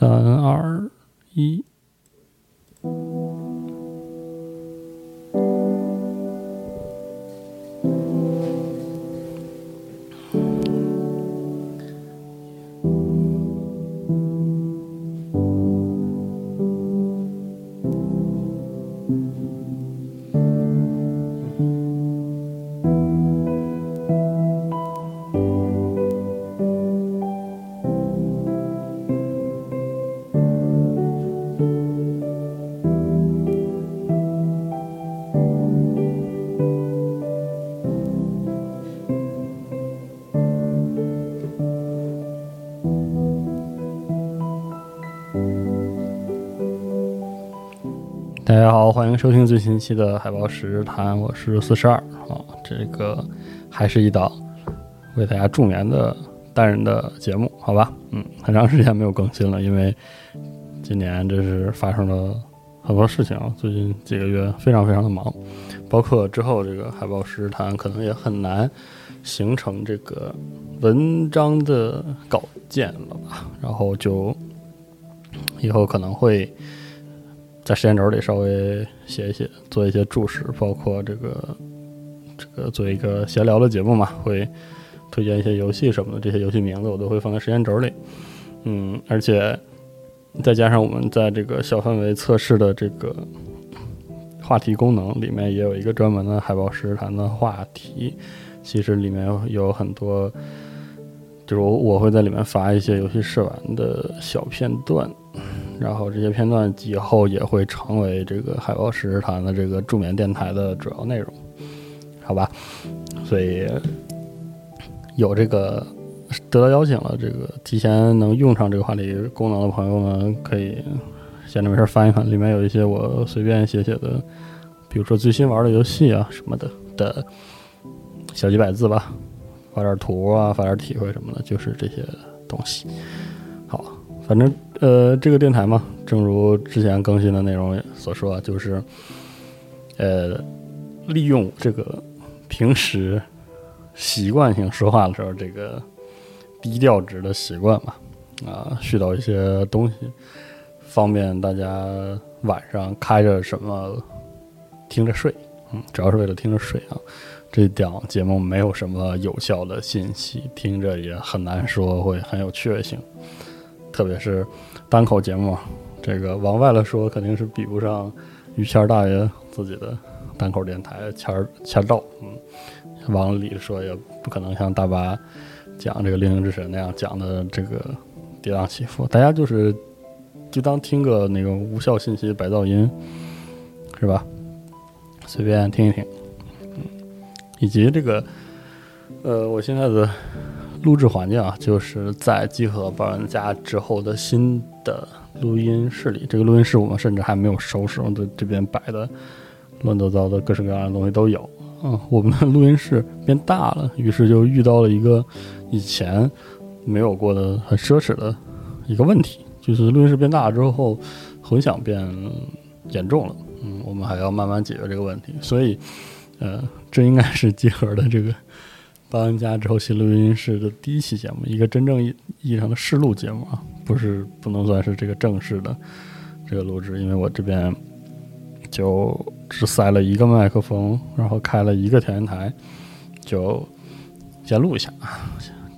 三二一。收听最新一期的海豹时谈，我是四十二啊。这个还是一档为大家助眠的单人的节目，好吧？嗯，很长时间没有更新了，因为今年这是发生了很多事情啊。最近几个月非常非常的忙，包括之后这个海豹时谈可能也很难形成这个文章的稿件了吧？然后就以后可能会。在时间轴里稍微写一写，做一些注释，包括这个这个做一个闲聊的节目嘛，会推荐一些游戏什么的，这些游戏名字我都会放在时间轴里。嗯，而且再加上我们在这个小范围测试的这个话题功能里面，也有一个专门的海报实时谈的话题。其实里面有很多，就是我我会在里面发一些游戏试玩的小片段。然后这些片段以后也会成为这个海豹实时谈的这个助眠电台的主要内容，好吧？所以有这个得到邀请了，这个提前能用上这个话题功能的朋友们，可以闲着没事翻一翻，里面有一些我随便写写的，比如说最新玩的游戏啊什么的的小几百字吧，发点图啊，发点体会什么的，就是这些东西。反正。呃，这个电台嘛，正如之前更新的内容所说，就是，呃，利用这个平时习惯性说话的时候这个低调值的习惯嘛，啊，絮叨一些东西，方便大家晚上开着什么听着睡，嗯，主要是为了听着睡啊。这档节目没有什么有效的信息，听着也很难说会很有趣味性，特别是。单口节目，这个往外了说肯定是比不上于谦大爷自己的单口电台谦儿谦道，嗯，往里说也不可能像大巴讲这个《灵灵之神》那样讲的这个跌宕起伏，大家就是就当听个那个无效信息白噪音，是吧？随便听一听，嗯，以及这个呃，我现在的。录制环境啊，就是在集合报人家之后的新的录音室里。这个录音室我们甚至还没有收拾，这这边摆的乱糟糟的各式各样的东西都有。嗯，我们的录音室变大了，于是就遇到了一个以前没有过的很奢侈的一个问题，就是录音室变大了之后，混响变严重了。嗯，我们还要慢慢解决这个问题。所以，呃，这应该是集合的这个。搬完家之后新录音室的第一期节目，一个真正意义上的试录节目啊，不是不能算是这个正式的这个录制，因为我这边就只塞了一个麦克风，然后开了一个调音台，就先录一下。啊，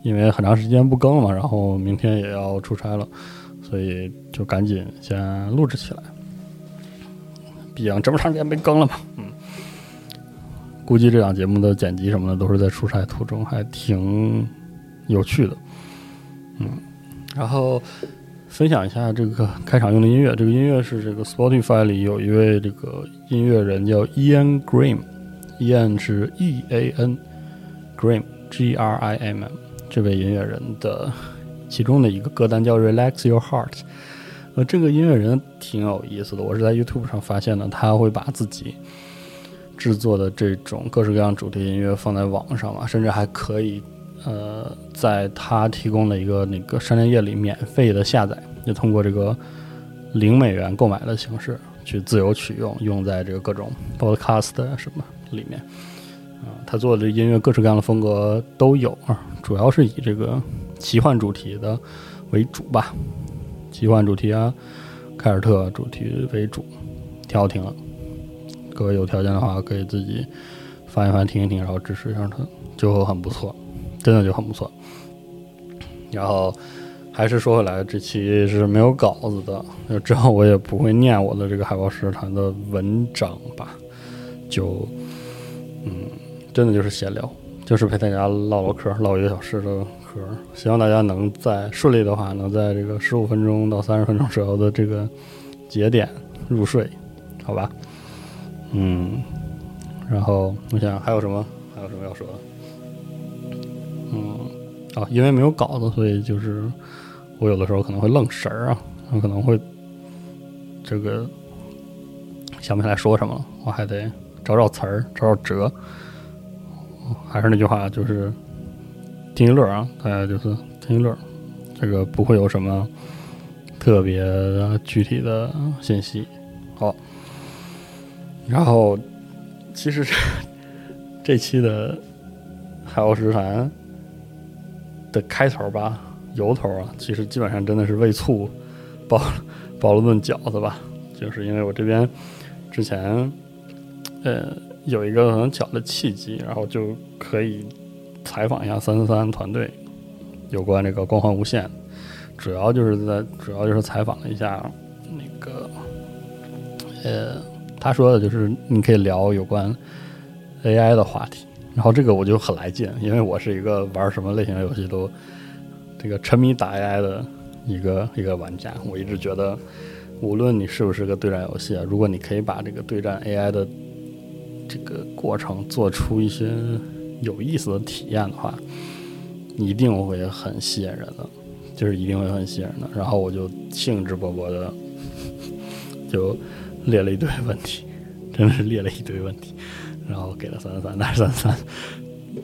因为很长时间不更了嘛，然后明天也要出差了，所以就赶紧先录制起来，毕竟这么长时间没更了嘛，嗯。估计这档节目的剪辑什么的都是在出差途中，还挺有趣的。嗯，然后分享一下这个开场用的音乐。这个音乐是这个 Spotify 里有一位这个音乐人叫 Ian Greem，Ian 是 E A N，Graham G R I M M，这位音乐人的其中的一个歌单叫 Relax Your Heart。呃，这个音乐人挺有意思的，我是在 YouTube 上发现的，他会把自己。制作的这种各式各样主题音乐放在网上嘛，甚至还可以，呃，在他提供的一个那个商店页里免费的下载，就通过这个零美元购买的形式去自由取用，用在这个各种 podcast 什么里面。啊，他做的音乐各式各样的风格都有啊，主要是以这个奇幻主题的为主吧。奇幻主题啊、凯尔特主题为主，挺好听的。各位有条件的话，可以自己翻一翻、听一听，然后支持一下他，就很不错，真的就很不错。然后还是说回来，这期是没有稿子的，之后我也不会念我的这个海报师团的文章吧，就嗯，真的就是闲聊，就是陪大家唠唠嗑，唠一个小时的嗑。希望大家能在顺利的话，能在这个十五分钟到三十分钟左右的这个节点入睡，好吧？嗯，然后我想还有什么，还有什么要说的？嗯，啊，因为没有稿子，所以就是我有的时候可能会愣神儿啊，我可能会这个想不起来说什么了，我还得找找词儿，找找辙。还是那句话，就是听一乐啊，大家就是听一乐，这个不会有什么特别具体的信息。好。然后，其实这 这期的海鸥食谈的开头吧，由头啊，其实基本上真的是为醋包 包了顿饺子吧。就是因为我这边之前呃有一个很巧的契机，然后就可以采访一下三三三团队有关这个光环无限，主要就是在主要就是采访了一下那个呃。他说的就是你可以聊有关 AI 的话题，然后这个我就很来劲，因为我是一个玩什么类型的游戏都这个沉迷打 AI 的一个一个玩家。我一直觉得，无论你是不是个对战游戏啊，如果你可以把这个对战 AI 的这个过程做出一些有意思的体验的话，一定会很吸引人的，就是一定会很吸引人的。然后我就兴致勃勃的就。列了一堆问题，真的是列了一堆问题，然后给了三三三，但是三三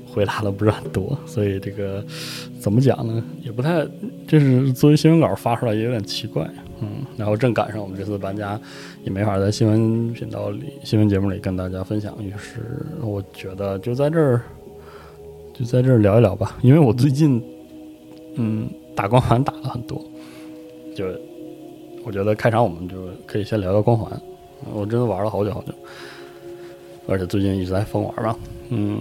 回答的不是很多，所以这个怎么讲呢？也不太，这是作为新闻稿发出来也有点奇怪，嗯。然后正赶上我们这次搬家，也没法在新闻频道里、新闻节目里跟大家分享，于是我觉得就在这儿，就在这儿聊一聊吧。因为我最近嗯打光环打了很多，就我觉得开场我们就可以先聊聊光环。我真的玩了好久好久，而且最近一直在疯玩吧。嗯，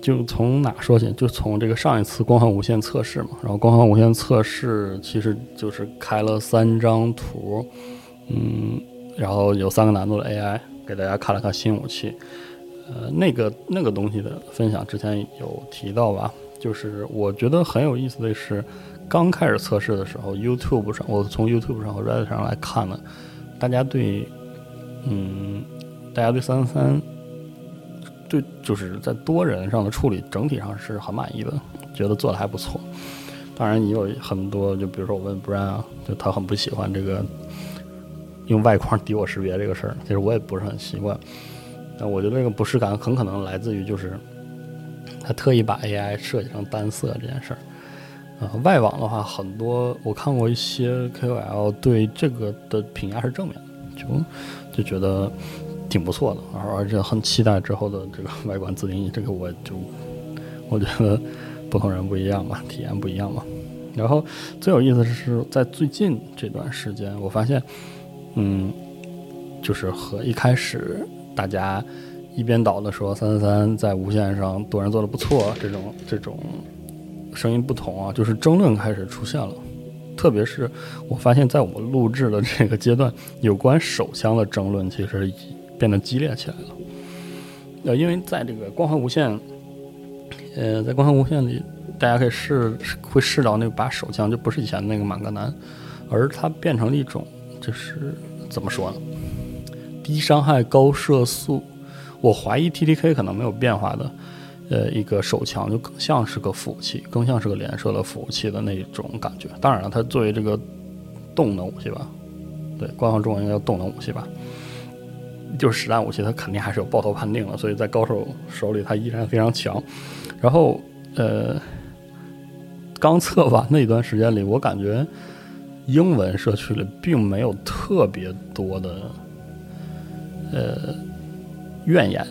就从哪说起？就从这个上一次光环无限测试嘛。然后光环无限测试其实就是开了三张图，嗯，然后有三个难度的 AI 给大家看了看新武器。呃，那个那个东西的分享之前有提到吧？就是我觉得很有意思的是，刚开始测试的时候，YouTube 上我从 YouTube 上和 Reddit 上来看呢，大家对嗯，大家对三三三，对就是在多人上的处理整体上是很满意的，觉得做的还不错。当然也有很多，就比如说我问 Brian 啊，就他很不喜欢这个用外框敌我识别这个事儿，其实我也不是很习惯。但我觉得这个不适感很可能来自于就是他特意把 AI 设计成单色这件事儿。啊，外网的话，很多我看过一些 KOL 对这个的评价是正面的，就。就觉得挺不错的，而而且很期待之后的这个外观自定义。这个我就我觉得不同人不一样吧，体验不一样嘛。然后最有意思的是，在最近这段时间，我发现，嗯，就是和一开始大家一边倒的说三三三在无线上多人做的不错，这种这种声音不同啊，就是争论开始出现了。特别是我发现，在我们录制的这个阶段，有关手枪的争论其实变得激烈起来了。呃，因为在这个光环无限，呃，在光环无限里，大家可以试会试到那把手枪，就不是以前那个满格南，而它变成了一种，就是怎么说呢？低伤害、高射速。我怀疑 T T K 可能没有变化的。呃，一个手枪就更像是个服务器，更像是个连射的服务器的那种感觉。当然了，它作为这个动能武器吧，对，官方中文应该叫动能武器吧，就是实弹武器，它肯定还是有爆头判定的，所以在高手手里它依然非常强。然后，呃，刚测完那一段时间里，我感觉英文社区里并没有特别多的呃怨言。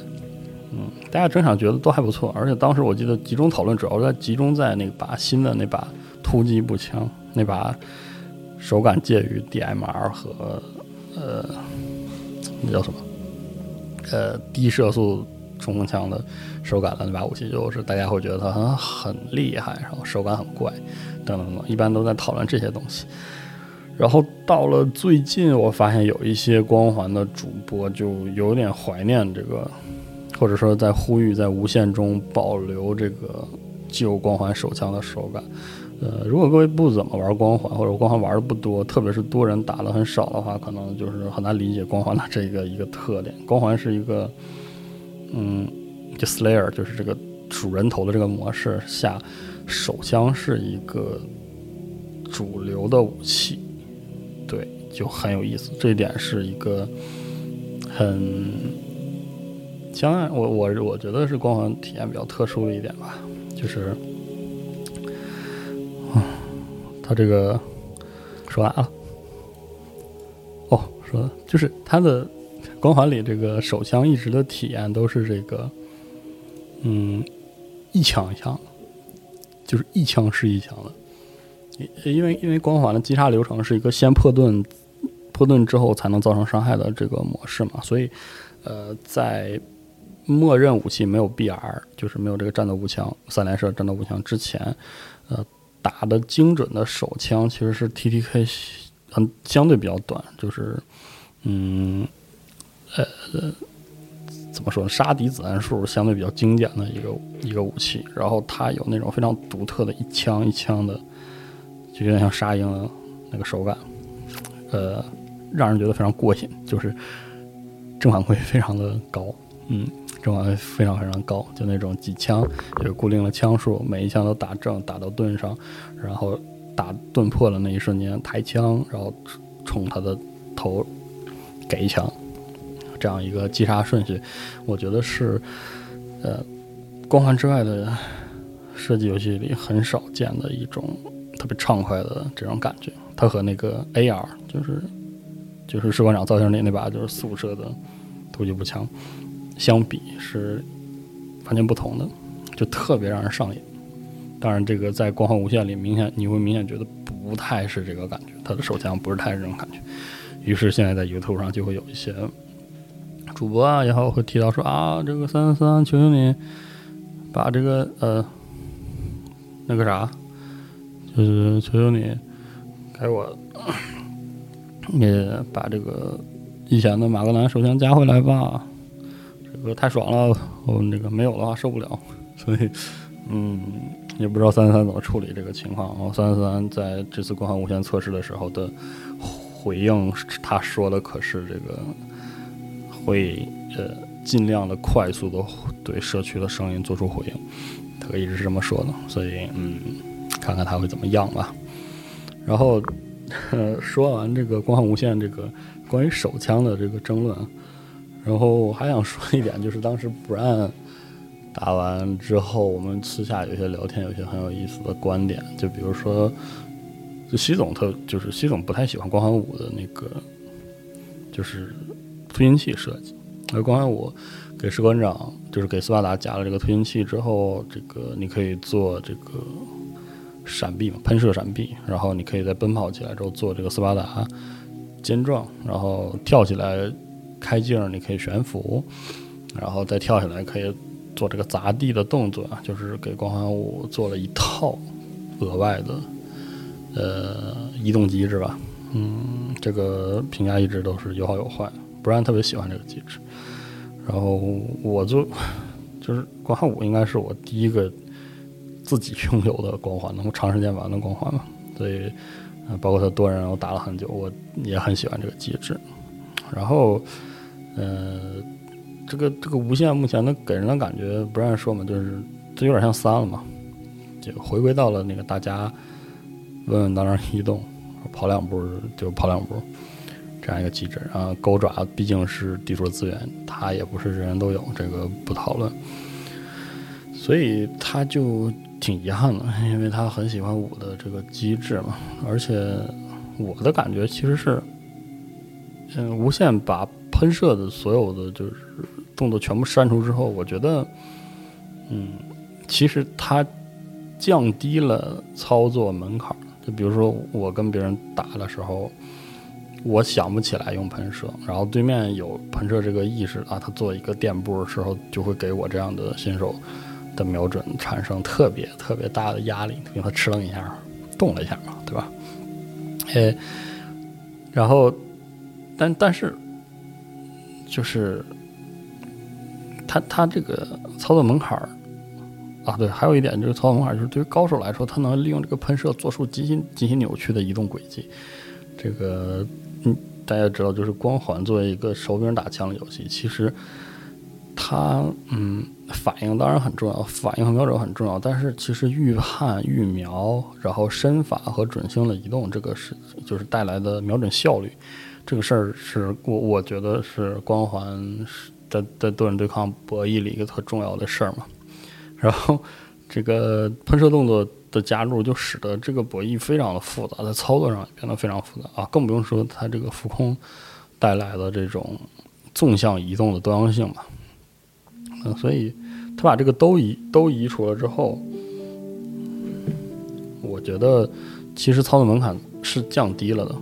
嗯，大家整场觉得都还不错，而且当时我记得集中讨论主要在集中在那把新的那把突击步枪，那把手感介于 DMR 和呃那叫什么呃低射速冲锋枪的手感的那把武器，就是大家会觉得它很很厉害，然后手感很怪等等等，一般都在讨论这些东西。然后到了最近，我发现有一些光环的主播就有点怀念这个，或者说在呼吁在无限中保留这个旧光环手枪的手感。呃，如果各位不怎么玩光环，或者光环玩的不多，特别是多人打的很少的话，可能就是很难理解光环的这个一个特点。光环是一个，嗯，就 Slayer 就是这个主人头的这个模式下，手枪是一个主流的武器。对，就很有意思。这一点是一个很，相爱，我我我觉得是光环体验比较特殊的一点吧，就是，啊，他这个说完了。哦，说就是他的光环里这个手枪一直的体验都是这个，嗯，一枪一枪，就是一枪是一枪的。因因为因为光环的击杀流程是一个先破盾，破盾之后才能造成伤害的这个模式嘛，所以，呃，在默认武器没有 BR，就是没有这个战斗步枪三连射战斗步枪之前，呃，打的精准的手枪其实是 TTK，嗯，相对比较短，就是嗯，呃，怎么说呢？杀敌子弹数相对比较精简的一个一个武器，然后它有那种非常独特的一枪一枪的。就有点像沙鹰的那个手感，呃，让人觉得非常过瘾。就是正反馈非常的高，嗯，正反馈非常非常高。就那种几枪就是固定的枪数，每一枪都打正，打到盾上，然后打盾破了那一瞬间抬枪，然后冲他的头给一枪，这样一个击杀顺序，我觉得是呃光环之外的射击游戏里很少见的一种。特别畅快的这种感觉，它和那个 AR 就是就是士官长造型里那把就是四五射的突击步枪相比是完全不同的，就特别让人上瘾。当然，这个在光环无限里明显你会明显觉得不太是这个感觉，它的手枪不是太是这种感觉。于是现在在 YouTube 上就会有一些主播啊也好会提到说啊，这个三三三，求求你把这个呃那个啥。就是求求你，给我也把这个以前的马格南手枪加回来吧。这个太爽了，我那个没有的话受不了。所以，嗯，也不知道三三怎么处理这个情况。然后三三在这次光环无限测试的时候的回应，他说的可是这个会呃尽量的快速的对社区的声音做出回应，他一直是这么说的。所以，嗯。看看他会怎么样吧。然后，说完这个光环无限这个关于手枪的这个争论，然后我还想说一点，就是当时 Brian 打完之后，我们私下有些聊天，有些很有意思的观点。就比如说，就西总特就是西总不太喜欢光环五的那个，就是推进器设计。而光环五给士官长，就是给斯巴达加了这个推进器之后，这个你可以做这个。闪避嘛，喷射闪避，然后你可以在奔跑起来之后做这个斯巴达肩撞，然后跳起来开镜，你可以悬浮，然后再跳下来可以做这个砸地的动作，就是给光环五做了一套额外的呃移动机制吧。嗯，这个评价一直都是有好有坏，不然特别喜欢这个机制。然后我就就是光环五应该是我第一个。自己拥有的光环，能够长时间玩的光环嘛？所以，包括他多人，我打了很久，我也很喜欢这个机制。然后，呃，这个这个无限目前的给人的感觉，不让说嘛，就是这有点像三了嘛，就回归到了那个大家稳稳当当移动，跑两步就跑两步这样一个机制。然后钩爪毕竟是地图资源，它也不是人人都有，这个不讨论。所以他就。挺遗憾的，因为他很喜欢五的这个机制嘛，而且我的感觉其实是，嗯，无限把喷射的所有的就是动作全部删除之后，我觉得，嗯，其实它降低了操作门槛，就比如说我跟别人打的时候，我想不起来用喷射，然后对面有喷射这个意识啊，他做一个垫步的时候，就会给我这样的新手的瞄准产生特别特别大的压力，因为他哧楞一下动了一下嘛，对吧？哎，然后，但但是，就是他他这个操作门槛儿。啊，对，还有一点就是操作门槛儿，就是对于高手来说，他能利用这个喷射做出极其极其扭曲的移动轨迹。这个，嗯，大家知道，就是光环作为一个手柄打枪的游戏，其实它，嗯，反应当然很重要，反应和瞄准很重要，但是其实预判、预瞄，然后身法和准星的移动，这个是就是带来的瞄准效率，这个事儿是我我觉得是光环在在多人对抗博弈里一个特重要的事儿嘛。然后，这个喷射动作的加入，就使得这个博弈非常的复杂，在操作上变得非常复杂啊，更不用说它这个浮空带来的这种纵向移动的多样性吧。嗯，所以他把这个都移都移除了之后，我觉得其实操作门槛是降低了的。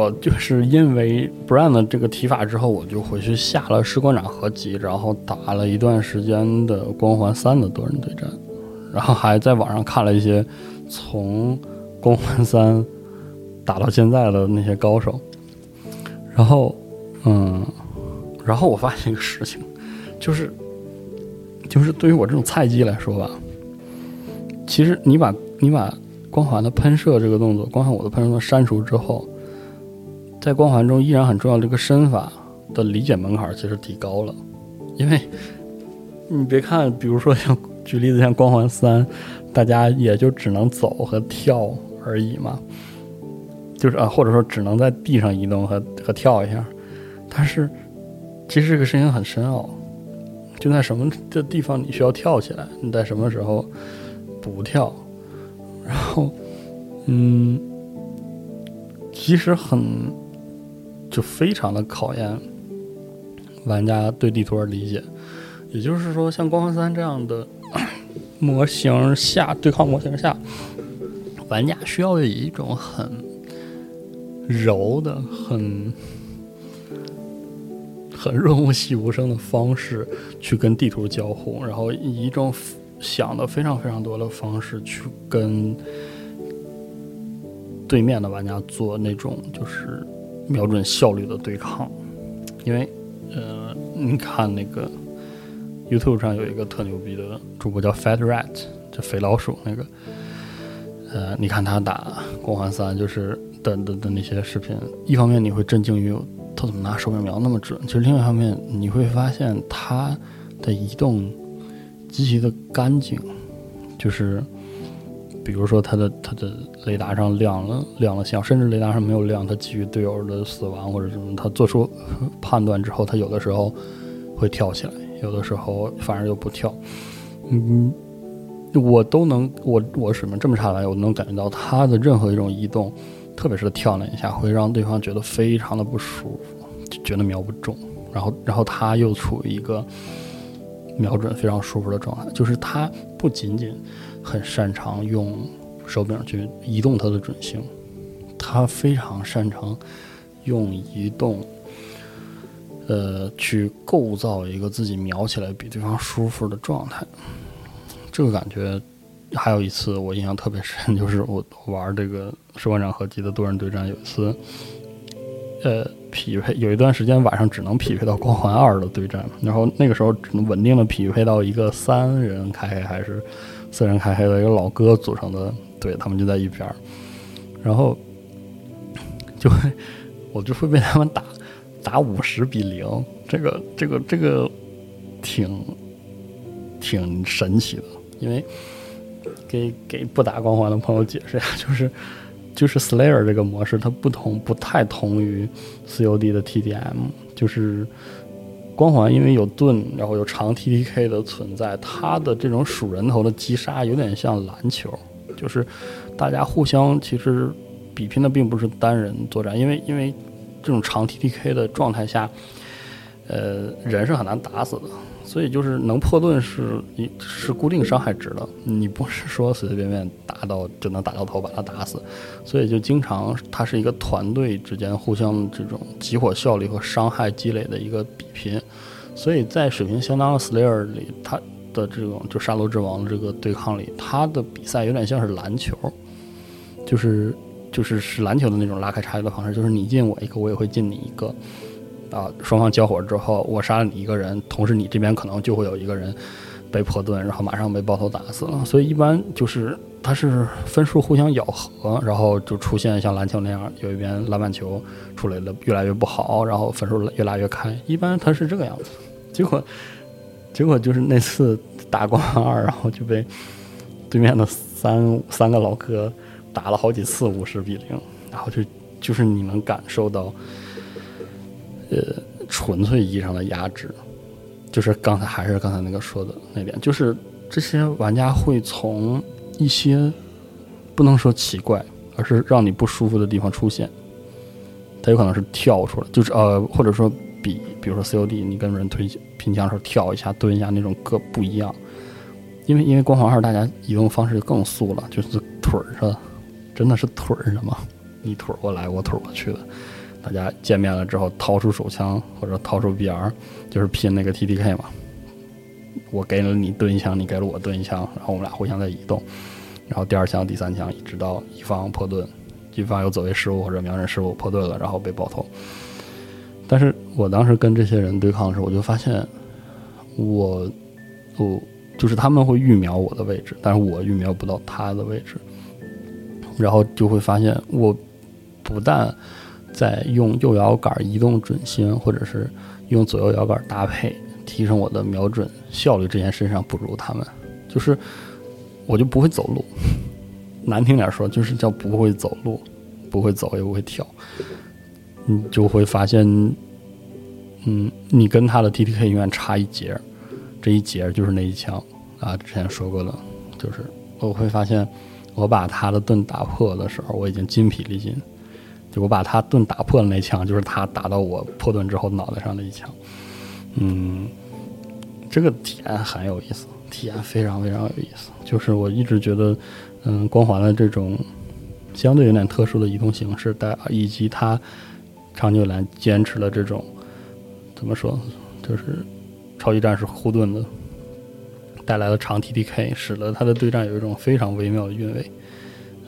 我就是因为 Brand 这个提法之后，我就回去下了士官长合集，然后打了一段时间的光环三的多人对战，然后还在网上看了一些从光环三打到现在的那些高手，然后，嗯，然后我发现一个事情，就是，就是对于我这种菜鸡来说吧，其实你把你把光环的喷射这个动作，光环我的喷射删除之后。在光环中依然很重要的，这个身法的理解门槛其实提高了，因为你别看，比如说像举例子像光环三，大家也就只能走和跳而已嘛，就是啊，或者说只能在地上移动和和跳一下，但是其实这个事情很深奥，就在什么的地方你需要跳起来，你在什么时候不跳，然后嗯，其实很。就非常的考验玩家对地图的理解，也就是说，像光环三这样的 模型下对抗模型下，玩家需要以一种很柔的、很很润物细无声的方式去跟地图交互，然后以一种想的非常非常多的方式去跟对面的玩家做那种就是。瞄准效率的对抗，因为，呃，你看那个 YouTube 上有一个特牛逼的主播叫 Fat Rat，就肥老鼠那个，呃，你看他打光环三就是的的的那些视频，一方面你会震惊于他怎么拿手柄瞄那么准，其实另外一方面你会发现他的移动极其的干净，就是。比如说，他的他的雷达上亮了亮了相，甚至雷达上没有亮，他基于队友的死亡或者什么，他做出判断之后，他有的时候会跳起来，有的时候反而又不跳。嗯，我都能，我我水平这么差来，我能感觉到他的任何一种移动，特别是跳那一下，会让对方觉得非常的不舒服，就觉得瞄不中。然后，然后他又处于一个瞄准非常舒服的状态，就是他不仅仅。很擅长用手柄去移动它的准星，他非常擅长用移动，呃，去构造一个自己瞄起来比对方舒服的状态。这个感觉还有一次我印象特别深，就是我玩这个士官长合集的多人对战，有一次，呃，匹配有一段时间晚上只能匹配到光环二的对战，然后那个时候只能稳定的匹配到一个三人开还是。四人开黑的一个老哥组成的队，他们就在一边儿，然后就会我就会被他们打打五十比零，这个这个这个挺挺神奇的，因为给给不打光环的朋友解释一下，就是 就是 Slayer 这个模式，它不同不太同于 COD 的 TDM，就是光环因为有盾，然后有长 TTK 的存在，它的这种数人头的击杀有点像篮球，就是大家互相其实比拼的并不是单人作战，因为因为这种长 TTK 的状态下，呃，人是很难打死的。所以就是能破盾是一是固定伤害值的，你不是说随随便便打到就能打到头把他打死，所以就经常它是一个团队之间互相这种集火效率和伤害积累的一个比拼，所以在水平相当的 Slayer 里，它的这种就沙罗之王这个对抗里，它的比赛有点像是篮球，就是就是是篮球的那种拉开差距的方式，就是你进我一个，我也会进你一个。啊，双方交火之后，我杀了你一个人，同时你这边可能就会有一个人被破盾，然后马上被爆头打死了。所以一般就是它是分数互相咬合，然后就出现像篮球那样，有一边篮板球出来了越来越不好，然后分数越拉越开。一般它是这个样子。结果结果就是那次打光二，然后就被对面的三三个老哥打了好几次五十比零，然后就就是你能感受到。呃，纯粹意义上的压制，就是刚才还是刚才那个说的那点，就是这些玩家会从一些不能说奇怪，而是让你不舒服的地方出现。他有可能是跳出来，就是呃，或者说比，比如说 COD，你跟人推拼枪的时候跳一下、蹲一下那种各不一样。因为因为光环二大家移动方式就更素了，就是腿儿上，真的是腿儿上嘛，你腿过来，我腿过去的。大家见面了之后，掏出手枪或者掏出 BR，就是拼那个 TDK 嘛。我给了你盾一枪，你给了我盾一枪，然后我们俩互相在移动，然后第二枪、第三枪，一直到一方破盾，一方有走位失误或者瞄准失误破盾了，然后被爆头。但是我当时跟这些人对抗的时候，我就发现，我，我就是他们会预瞄我的位置，但是我预瞄不到他的位置，然后就会发现，我不但在用右摇杆移动准心，或者是用左右摇杆搭配提升我的瞄准效率这件事上不如他们，就是我就不会走路，难听点说就是叫不会走路，不会走也不会跳，你就会发现，嗯，你跟他的 TTK 永远差一截，这一截就是那一枪啊，之前说过了，就是我会发现我把他的盾打破的时候，我已经筋疲力尽。就我把他盾打破了那枪，就是他打到我破盾之后脑袋上的一枪。嗯，这个体验很有意思，体验非常非常有意思。就是我一直觉得，嗯，光环的这种相对有点特殊的移动形式，带以及它长久以来坚持的这种怎么说，就是超级战士护盾的带来的长 TDK，使得他的对战有一种非常微妙的韵味。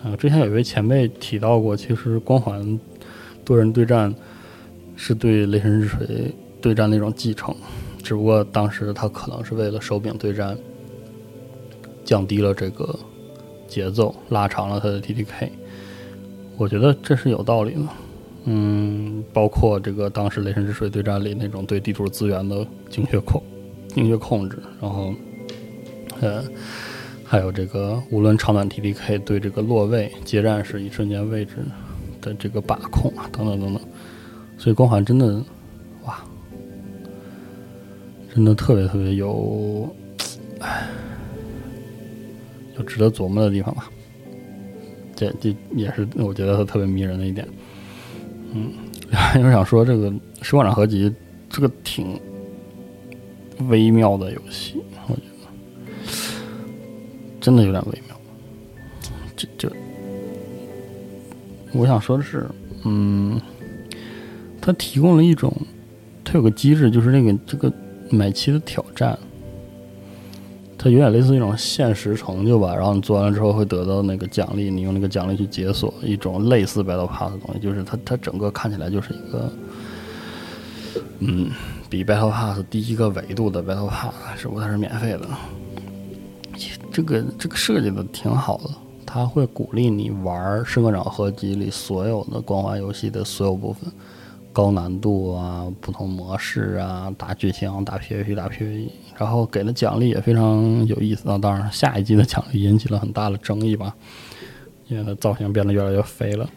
啊，之前有一位前辈提到过，其实光环多人对战是对雷神之锤对战的一种继承，只不过当时他可能是为了手柄对战，降低了这个节奏，拉长了他的 TDK。我觉得这是有道理的。嗯，包括这个当时雷神之锤对战里那种对地图资源的精确控、精确控制，然后，呃。还有这个，无论长短 TDK 对这个落位接战时一瞬间位置的这个把控啊，等等等等，所以光环真的，哇，真的特别特别有，唉，有值得琢磨的地方吧。这这也是我觉得它特别迷人的一点。嗯，因为想说这个《时光掌合集》这个挺微妙的游戏，真的有点微妙，这这，我想说的是，嗯，它提供了一种，它有个机制，就是那个这个买期的挑战，它有点类似一种现实成就吧。然后你做完了之后会得到那个奖励，你用那个奖励去解锁一种类似 Battle Pass 的东西，就是它它整个看起来就是一个，嗯，比 Battle Pass 第一个维度的 Battle Pass，只不过它是免费的。这个这个设计的挺好的，他会鼓励你玩《圣歌长合集》里所有的光环游戏的所有部分，高难度啊，不同模式啊，打剧情、打 PVP、打 PVE，然后给的奖励也非常有意思啊。当然，下一季的奖励引起了很大的争议吧，因为它造型变得越来越肥了。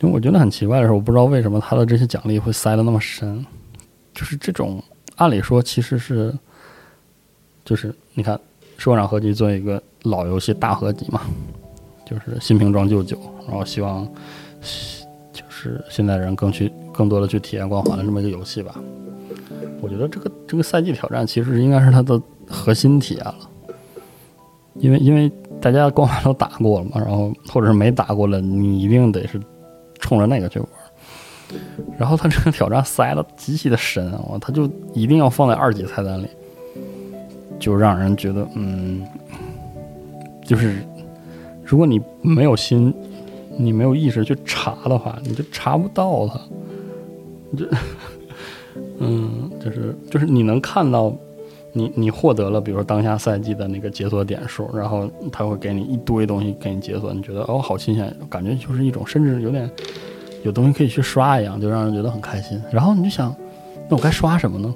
因为我觉得很奇怪的是，我不知道为什么他的这些奖励会塞得那么深，就是这种按理说其实是，就是你看《社会长合集》做一个老游戏大合集嘛，就是新瓶装旧酒，然后希望就是现在人更去更多的去体验光环的这么一个游戏吧。我觉得这个这个赛季挑战其实应该是它的核心体验了，因为因为大家光环都打过了嘛，然后或者是没打过了，你一定得是。冲着那个去玩，然后他这个挑战塞的极其的深啊，他就一定要放在二级菜单里，就让人觉得，嗯，就是如果你没有心，你没有意识去查的话，你就查不到它。这，嗯，就是就是你能看到，你你获得了，比如说当下赛季的那个解锁点数，然后他会给你一堆东西给你解锁，你觉得哦好新鲜，感觉就是一种甚至有点。有东西可以去刷一样，就让人觉得很开心。然后你就想，那我该刷什么呢？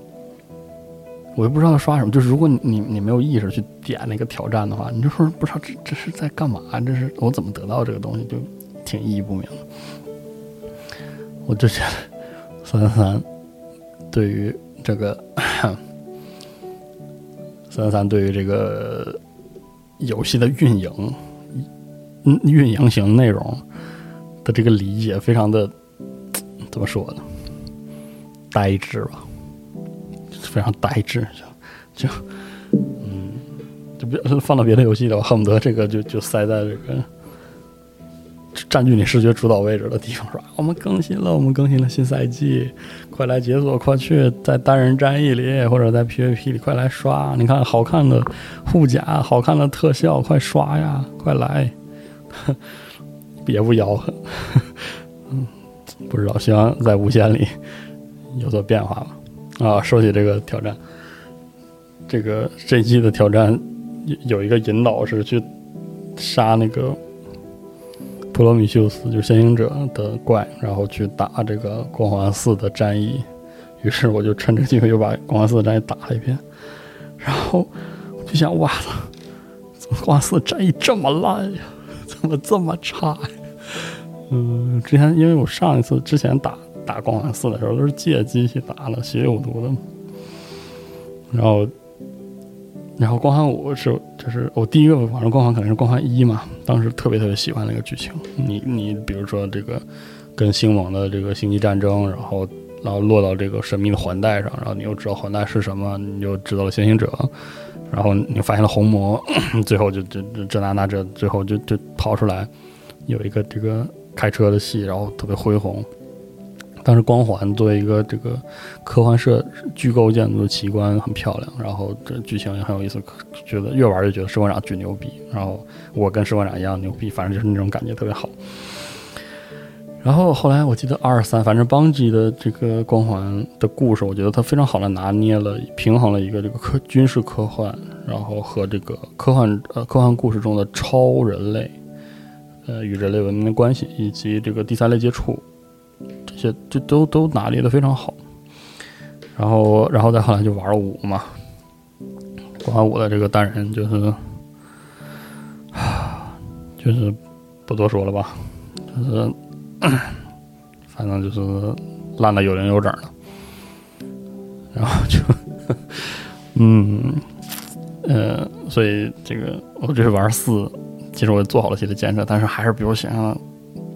我又不知道刷什么。就是如果你你没有意识去点那个挑战的话，你就说不知道这这是在干嘛？这是我怎么得到这个东西？就挺意义不明的。我就觉得三三三对于这个三三三对于这个游戏的运营，运营型内容。的这个理解非常的怎么说呢？呆滞吧，非常呆滞，就就嗯，就别放到别的游戏的话，恨不得这个就就塞在这个占据你视觉主导位置的地方，说我们更新了，我们更新了新赛季，快来解锁，快去在单人战役里或者在 PVP 里快来刷，你看好看的护甲，好看的特效，快刷呀，快来！别不吆喝，嗯，不知道，希望在无限里有所变化吧。啊，说起这个挑战，这个这季的挑战有一个引导是去杀那个普罗米修斯，就是先行者的怪，然后去打这个光环四的战役。于是我就趁这机会又把光环四的战役打了一遍，然后我就想，哇怎么，光环四战役这么烂呀！怎么这么差呀？嗯，之前因为我上一次之前打打光环四的时候都是借机器打的血有毒的，然后然后光环五是就是我第一个玩的光环可能是光环一嘛，当时特别特别喜欢那个剧情。你你比如说这个跟星盟的这个星际战争，然后然后落到这个神秘的环带上，然后你又知道环带是什么，你就知道了先行者。然后你发现了红魔，最后就就这那那这，最后就就逃出来，有一个这个开车的戏，然后特别恢宏。但是光环作为一个这个科幻设巨构建筑的奇观很漂亮，然后这剧情也很有意思，觉得越玩越觉得士官长巨牛逼。然后我跟士官长一样牛逼，反正就是那种感觉特别好。然后后来我记得二三，反正邦吉的这个光环的故事，我觉得他非常好的拿捏了平衡了一个这个科军事科幻，然后和这个科幻呃科幻故事中的超人类，呃与人类文明的关系，以及这个第三类接触，这些就都都拿捏的非常好。然后然后再后来就玩了五嘛，光环五的这个单人就是，就是不多说了吧，就是。反正就是烂的有零有整的，然后就，嗯，呃，所以这个我这是玩四，其实我做好了心理建设，但是还是比我想象的，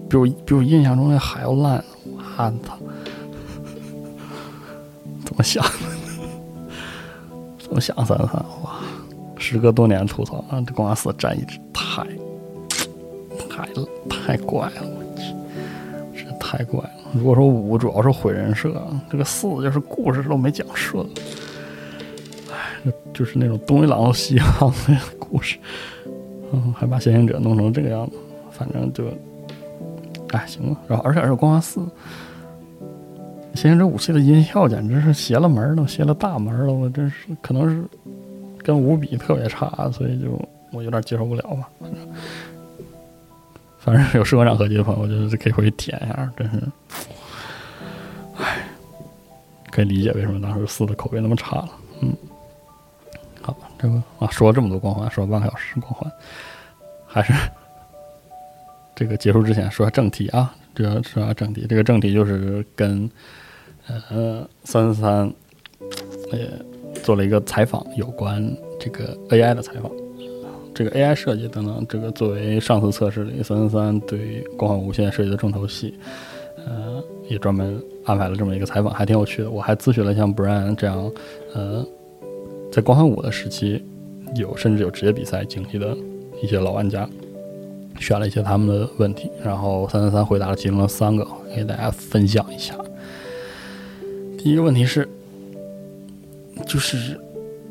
比我比我印象中的还要烂，我操！怎么想的？怎么想？三三哇！时隔多年吐槽啊，这光四战役太太太怪了。我去，这太怪了！如果说五主要是毁人设，这个四就是故事都没讲顺，哎，就是那种东一榔头西一榔头的故事，嗯，还把先行者弄成这个样子，反正就，哎，行了。然后，而且而且光华四，先行者武器的音效简直是邪了门了，邪了大门了，我真是可能是跟五比特别差，所以就我有点接受不了吧，反正。反正有士官长合集的朋友，我觉得可以回去体验一下，真是，唉，可以理解为什么当时四的口碑那么差了。嗯，好这个啊，说了这么多光环，说了半个小时光环，还是这个结束之前说下正题啊，这个说下正题，这个正题就是跟呃三三三呃做了一个采访，有关这个 AI 的采访，这个 AI 设计等等，这个作为上次测试里三三三对光环无限设计的重头戏，呃，也专门安排了这么一个采访，还挺有趣的。我还咨询了像 Brian 这样，呃。在光环五的时期，有甚至有职业比赛经历的一些老玩家，选了一些他们的问题，然后三三三回答了其中的三个，给大家分享一下。第一个问题是，就是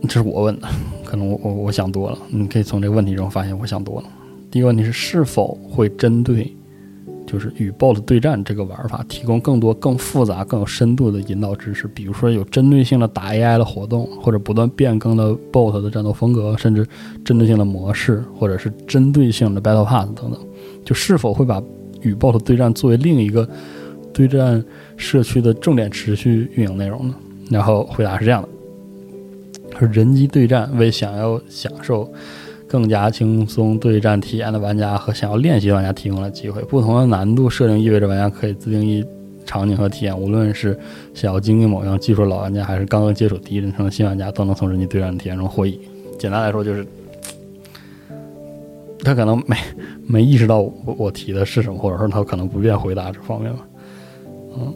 这是我问的，可能我我我想多了，你可以从这个问题中发现我想多了。第一个问题是，是否会针对？就是与 bot 对战这个玩法，提供更多、更复杂、更有深度的引导知识，比如说有针对性的打 AI 的活动，或者不断变更的 bot 的战斗风格，甚至针对性的模式，或者是针对性的 battle pass 等等，就是否会把与 bot 对战作为另一个对战社区的重点持续运营内容呢？然后回答是这样的：是人机对战为想要享受。更加轻松对战体验的玩家和想要练习的玩家提供了机会。不同的难度设定意味着玩家可以自定义场景和体验。无论是想要经历某样技术的老玩家，还是刚刚接触第一人称的新玩家，都能从人机对战体验中获益。简单来说，就是 他可能没没意识到我我提的是什么，或者说他可能不愿回答这方面吧。嗯，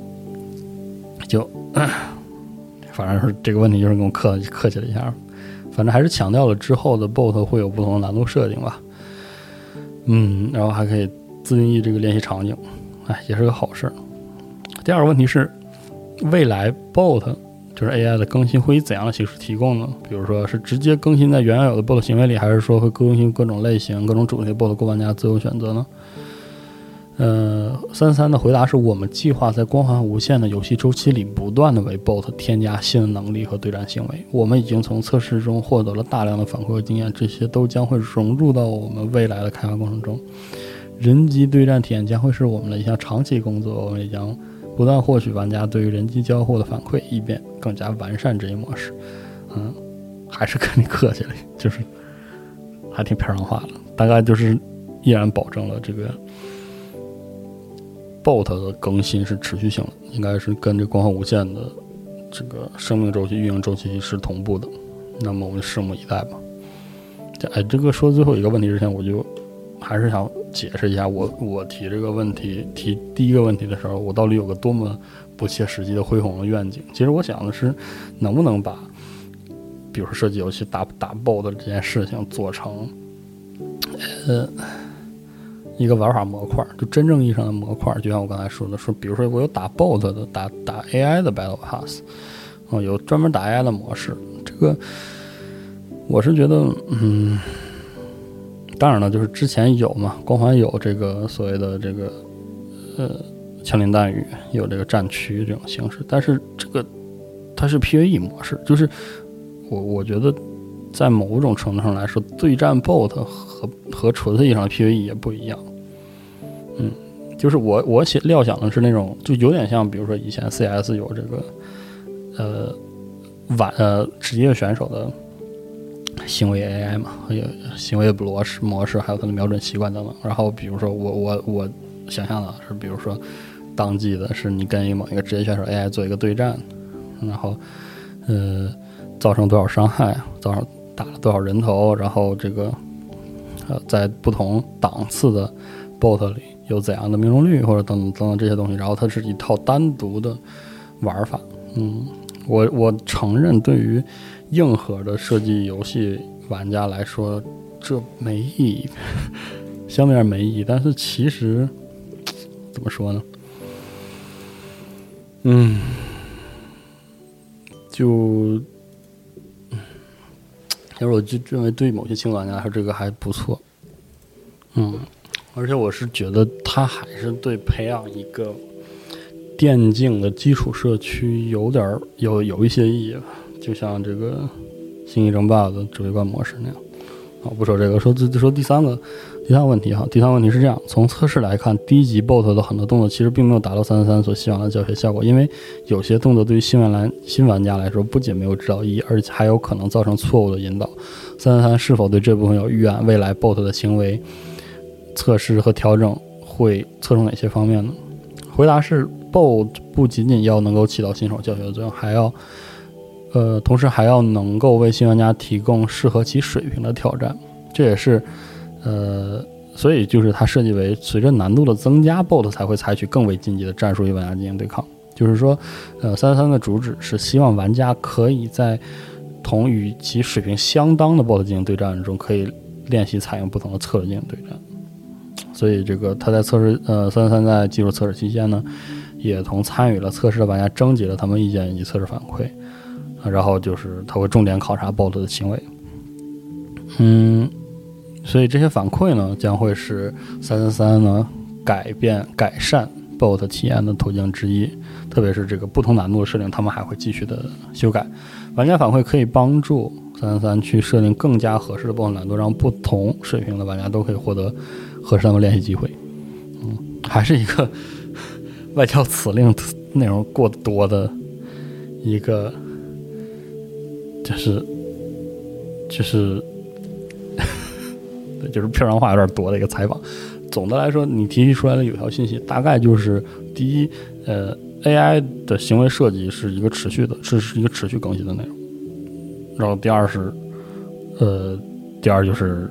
就 反正是这个问题，就是跟我客客气了一下。反正还是强调了之后的 bot 会有不同的难度设定吧，嗯，然后还可以自定义这个练习场景，哎，也是个好事儿。第二个问题是，未来 bot 就是 AI 的更新会以怎样的形式提供呢？比如说是直接更新在原有的 bot 行为里，还是说会更新各种类型、各种主题 bot 供玩家自由选择呢？呃，三三的回答是我们计划在光环无限的游戏周期里，不断的为 bot 添加新的能力和对战行为。我们已经从测试中获得了大量的反馈和经验，这些都将会融入到我们未来的开发过程中。人机对战体验将会是我们的一项长期工作，我们也将不断获取玩家对于人机交互的反馈，以便更加完善这一模式。嗯，还是跟你客气了，就是还挺片儿话的，大概就是依然保证了这个。Bot 的更新是持续性的，应该是跟这光环无限的这个生命周期、运营周期是同步的。那么我们拭目以待吧。哎，这个说最后一个问题之前，我就还是想解释一下，我我提这个问题提第一个问题的时候，我到底有个多么不切实际的恢宏的愿景。其实我想的是，能不能把，比如说设计游戏打打 bot 这件事情做成，呃。一个玩法模块，就真正意义上的模块，就像我刚才说的，说比如说我有打 bot 的，打打 AI 的 battle pass，哦，有专门打 AI 的模式。这个我是觉得，嗯，当然了，就是之前有嘛，光环有这个所谓的这个呃枪林弹雨，有这个战区这种形式，但是这个它是 PVE 模式，就是我我觉得。在某种程度上来说，对战 bot 和和纯粹意义上的 PVE 也不一样。嗯，就是我我想料想的是那种，就有点像，比如说以前 CS 有这个呃晚呃职业选手的行为 AI 嘛，还有行为模式模式，还有他的瞄准习惯等等。然后比如说我我我想象的是，比如说当季的是你跟某一个职业选手 AI 做一个对战，然后呃造成多少伤害，造成。打了多少人头，然后这个呃，在不同档次的 bot 里有怎样的命中率，或者等等等等这些东西，然后它是一套单独的玩法。嗯，我我承认，对于硬核的设计游戏玩家来说，这没意义，相对而言没意义。但是其实怎么说呢？嗯，就。其实我就认为，对某些轻度玩家来说，这个还不错。嗯，而且我是觉得，它还是对培养一个电竞的基础社区有点有有一些意义吧。就像这个《新一争霸》的指挥官模式那样，啊，不说这个，说就说第三个第三个问题哈。第三个问题是这样：从测试来看，低级 bot 的很多动作其实并没有达到三三三所希望的教学效果，因为有些动作对于新玩来新玩家来说，不仅没有指导意义，而且还有可能造成错误的引导。三三三是否对这部分有预案？未来 bot 的行为测试和调整会侧重哪些方面呢？回答是：bot 不仅仅要能够起到新手教学的作用，还要。呃，同时还要能够为新玩家提供适合其水平的挑战，这也是，呃，所以就是它设计为随着难度的增加，BOT 才会采取更为晋级的战术与玩家进行对抗。就是说，呃，三三三的主旨是希望玩家可以在同与其水平相当的 BOT 进行对战中，可以练习采用不同的策略进行对战。所以这个他在测试，呃，三三三在技术测试期间呢，也同参与了测试的玩家征集了他们意见以及测试反馈。然后就是他会重点考察 bot 的行为，嗯，所以这些反馈呢，将会是三三三呢改变改善 bot 体验的途径之一。特别是这个不同难度的设定，他们还会继续的修改。玩家反馈可以帮助三三三去设定更加合适的 bot 难度，让不同水平的玩家都可以获得合适的练习机会。嗯，还是一个外交辞令内容过多的一个。就是，就是，就是漂亮话有点多的一个采访。总的来说，你提取出来的有效信息，大概就是：第一，呃，AI 的行为设计是一个持续的，是是一个持续更新的内容。然后第二是，呃，第二就是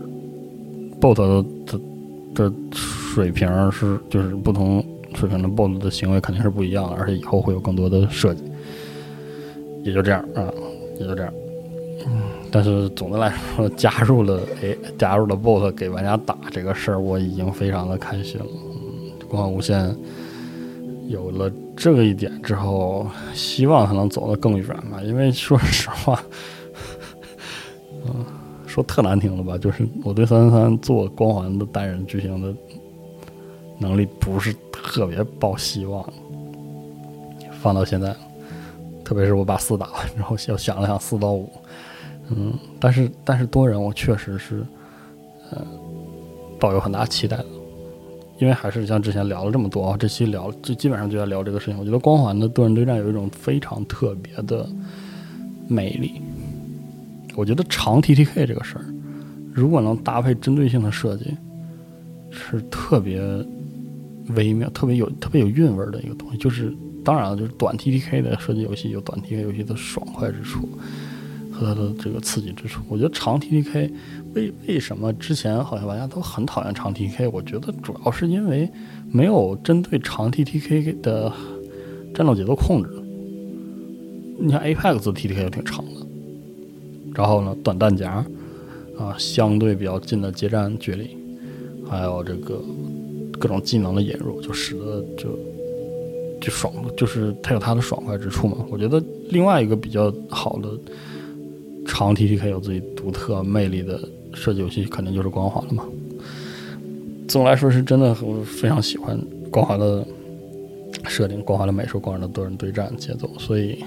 bot 的的水平是，就是不同水平的 bot 的行为肯定是不一样的，而且以后会有更多的设计。也就这样啊，也就这样。嗯但是总的来说，加入了哎，加入了 bot 给玩家打这个事儿，我已经非常的开心了。嗯，光环无限有了这个一点之后，希望它能走得更远吧。因为说实话，嗯，说特难听的吧，就是我对三三三做光环的单人剧情的能力不是特别抱希望。放到现在，特别是我把四打完之后，又想了想四到五。嗯，但是但是多人我确实是，呃，抱有很大期待的，因为还是像之前聊了这么多啊，这期聊就基本上就在聊这个事情。我觉得光环的多人对战有一种非常特别的魅力。我觉得长 T T K 这个事儿，如果能搭配针对性的设计，是特别微妙、特别有特别有韵味的一个东西。就是当然了，就是短 T T K 的设计游戏有短 T T K 游戏的爽快之处。和它的这个刺激之处，我觉得长 T T K 为为什么之前好像玩家都很讨厌长 T T K？我觉得主要是因为没有针对长 T T K 的战斗节奏控制。你像 Apex T T K 就挺长的，然后呢，短弹夹啊，相对比较近的接战距离，还有这个各种技能的引入，就使得就就爽，就是它有它的爽快之处嘛。我觉得另外一个比较好的。长 T T K 有自己独特魅力的设计游戏，肯定就是光环了嘛。总的来说，是真的我非常喜欢光环的设定、光环的美术、光环的多人对战节奏，所以，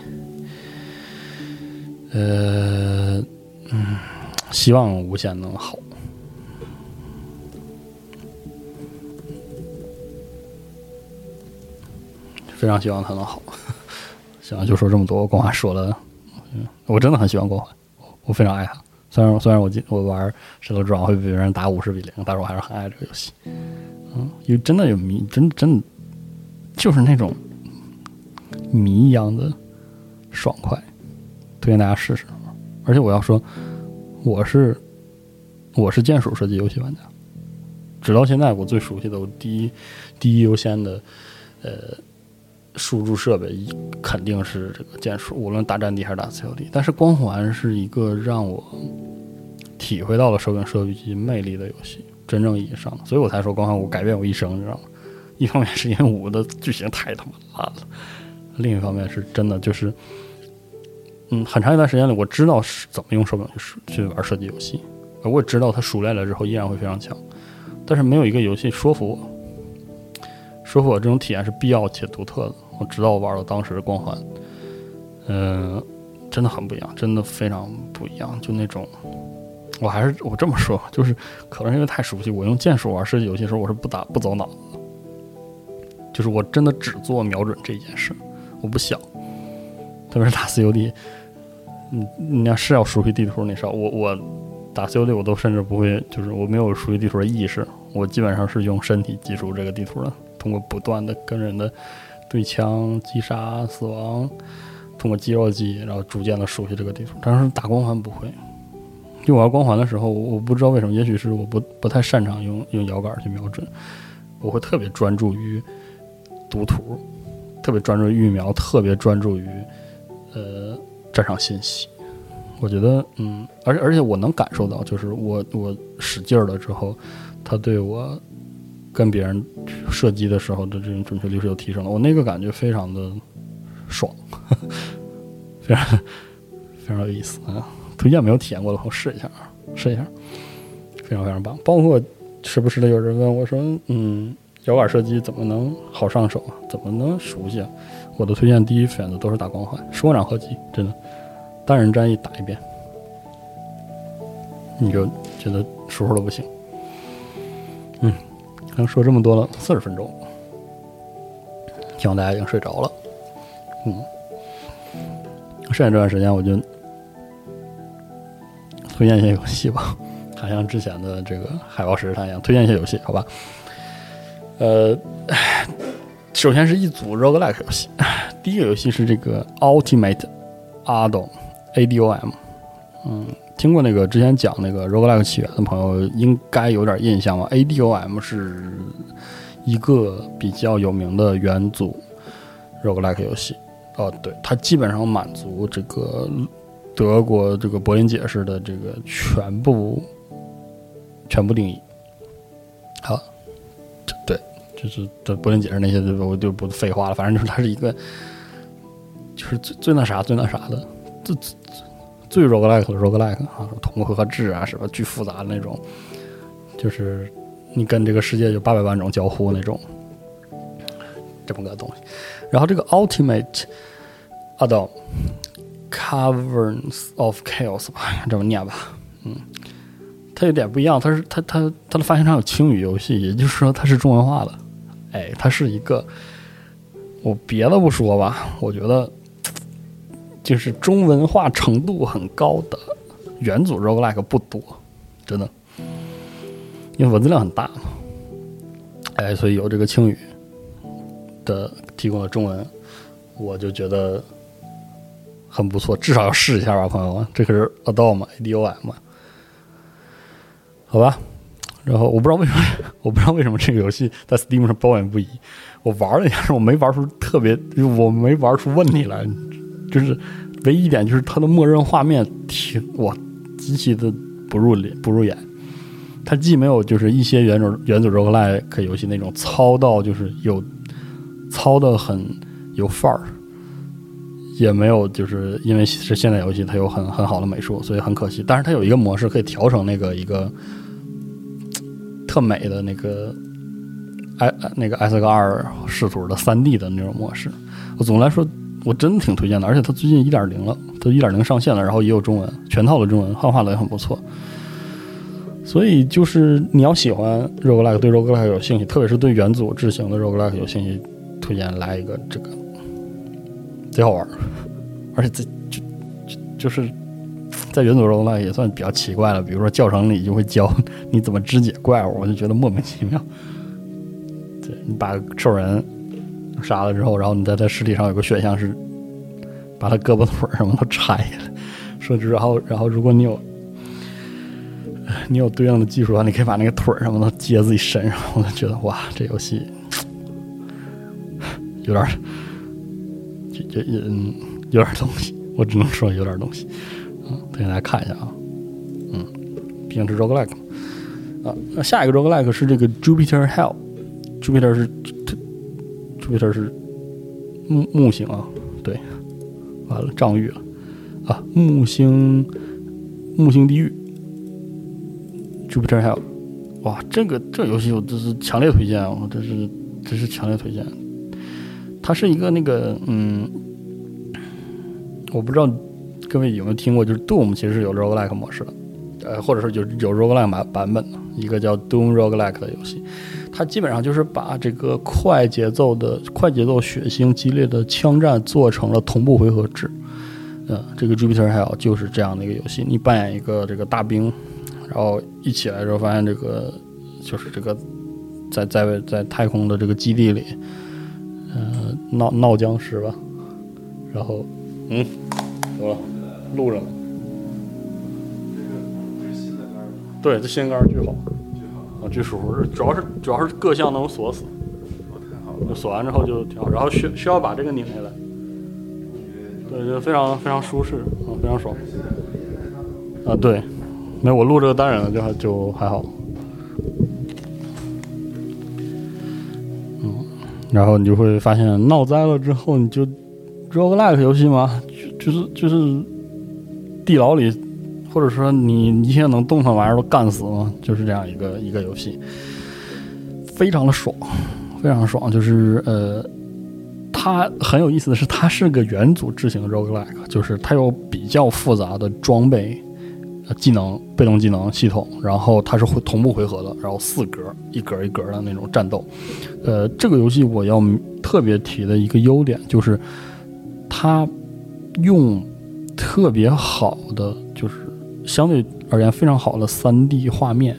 呃，嗯，希望无限能好，非常希望它能好。行，就说这么多，光环说了，嗯，我真的很喜欢光环。我非常爱它，虽然虽然我今我玩《石头之王》会被别人打五十比零，但是我还是很爱这个游戏。嗯，因为真的有迷，真真的就是那种迷一样的爽快，推荐大家试试。而且我要说，我是我是键鼠射击游戏玩家，直到现在我最熟悉的，我第一第一优先的呃。输入设备肯定是这个键鼠，无论打战地还是打 COD。但是光环是一个让我体会到了手柄射击机魅力的游戏，真正意义上的，所以我才说光环五改变我一生，你知道吗？一方面是因为五的剧情太他妈烂了，另一方面是真的就是，嗯，很长一段时间里我知道是怎么用手柄去去玩射击游戏，我也知道它熟练了之后依然会非常强，但是没有一个游戏说服我。说服我这种体验是必要且独特的。我直到我玩到当时的光环，嗯，真的很不一样，真的非常不一样。就那种我还是我这么说，就是可能因为太熟悉，我用剑术玩射击游戏的时候，我是不打不走脑子的，就是我真的只做瞄准这件事，我不想，特别是打 COD，嗯，你要是要熟悉地图，那少我我打 COD 我都甚至不会，就是我没有熟悉地图的意识，我基本上是用身体记住这个地图的，通过不断的跟人的对枪击杀死亡，通过肌肉记忆，然后逐渐的熟悉这个地图，但是打光环不会。用玩光环的时候，我不知道为什么，也许是我不不太擅长用用摇杆去瞄准，我会特别专注于读图，特别专注于预瞄，特别专注于呃战场信息。我觉得，嗯，而且而且我能感受到，就是我我使劲了之后，他对我跟别人射击的时候的这种准确率是有提升的。我那个感觉非常的爽，非常非常有意思啊！推荐没有体验过的朋友试一下啊，试一下，非常非常棒。包括时不时的有人问我说：“嗯，摇杆射击怎么能好上手啊？怎么能熟悉啊？”我的推荐第一选择都是打光环，时光掌合击，真的单人战役打一遍，你就觉得舒服的不行。嗯，刚说这么多了，四十分钟，希望大家已经睡着了。嗯，剩下这段时间我就。推荐一些游戏吧，还像之前的这个海豹石探一样，推荐一些游戏，好吧？呃，首先是一组 roguelike 游戏，第一个游戏是这个 Ultimate Adom，A D O M。嗯，听过那个之前讲那个 roguelike 起源的朋友应该有点印象吧？A D O M 是一个比较有名的元祖 roguelike 游戏。哦，对，它基本上满足这个。德国这个柏林解释的这个全部全部定义，好，对，就是这柏林解释那些，我就不废话了。反正就是它是一个，就是最最那啥最那啥的，最最 roguelike 的 roguelike 啊，同和制啊，什么巨复杂的那种，就是你跟这个世界有八百万种交互那种，这么个东西。然后这个 Ultimate Adam。Caverns of Chaos 吧，这么念吧，嗯，它有点不一样，它是它它它的发行商有青语游戏，也就是说它是中文化的，哎，它是一个，我别的不说吧，我觉得就是中文化程度很高的元祖 roguelike 不多，真的，因为文字量很大嘛，哎，所以有这个青语的提供的中文，我就觉得。很不错，至少要试一下吧，朋友们。这可是 Adom，A D O M，好吧。然后我不知道为什么，我不知道为什么这个游戏在 Steam 上褒贬不一。我玩了一下，我没玩出特别，我没玩出问题来。就是唯一一点就是它的默认画面挺哇，极其的不入脸不入眼。它既没有就是一些原主原祖 roguelike 游戏那种糙到就是有糙的很有范儿。也没有，就是因为是现代游戏，它有很很好的美术，所以很可惜。但是它有一个模式可以调成那个一个特美的那个 i 那个 S 个二视图的三 D 的那种模式。我总的来说，我真的挺推荐的。而且它最近一点零了，它一点零上线了，然后也有中文全套的中文，汉化的也很不错。所以就是你要喜欢 roguelike，对 roguelike 有兴趣，特别是对元祖制型的 roguelike 有兴趣，推荐来一个这个。贼好玩，而且这就就就是在元祖中呢也算比较奇怪了。比如说教程里就会教你怎么肢解怪物，我就觉得莫名其妙。对你把兽人杀了之后，然后你再在尸体上有个选项是把他胳膊腿什么都拆下来，说然后然后如果你有你有对应的技术的话，你可以把那个腿什么的接自己身上。我就觉得哇，这游戏有点。就嗯，有点东西，我只能说有点东西，嗯，给大家看一下啊，嗯，毕竟是 roguelike 啊，那下一个 roguelike 是这个 Jupiter Hell，Jupiter 是 Jupiter 是木木星啊，对，完了张玉了啊，木星木星地狱，Jupiter Hell，哇，这个这游戏我这是强烈推荐啊，我这是这是强烈推荐。它是一个那个嗯，我不知道各位有没有听过，就是 Doom 其实是有 roguelike 模式的，呃，或者说有有 roguelike 版版本的一个叫 Doom roguelike 的游戏，它基本上就是把这个快节奏的快节奏、血腥激烈的枪战做成了同步回合制。呃，这个 Jupiter Hell 就是这样的一个游戏，你扮演一个这个大兵，然后一起来之后发现这个就是这个在在在太空的这个基地里，呃，闹闹僵尸吧，然后嗯，怎么了？录着呢。对，这新杆儿巨好，啊，巨舒服。主要是主要是各项能锁死，太好了，就锁完之后就挺好。然后需需要把这个拧下来，对，就非常非常舒适，啊，非常爽。啊，对，没我录这个单人的就还就还好。嗯，然后你就会发现闹灾了之后，你就 roguelike 游戏吗，就就是就是地牢里。或者说你一切能动弹玩意儿都干死吗？就是这样一个一个游戏，非常的爽，非常爽。就是呃，它很有意思的是，它是个元组制型 roguelike，就是它有比较复杂的装备、技能、被动技能系统，然后它是会同步回合的，然后四格一格一格的那种战斗。呃，这个游戏我要特别提的一个优点就是，它用特别好的。相对而言非常好的三 D 画面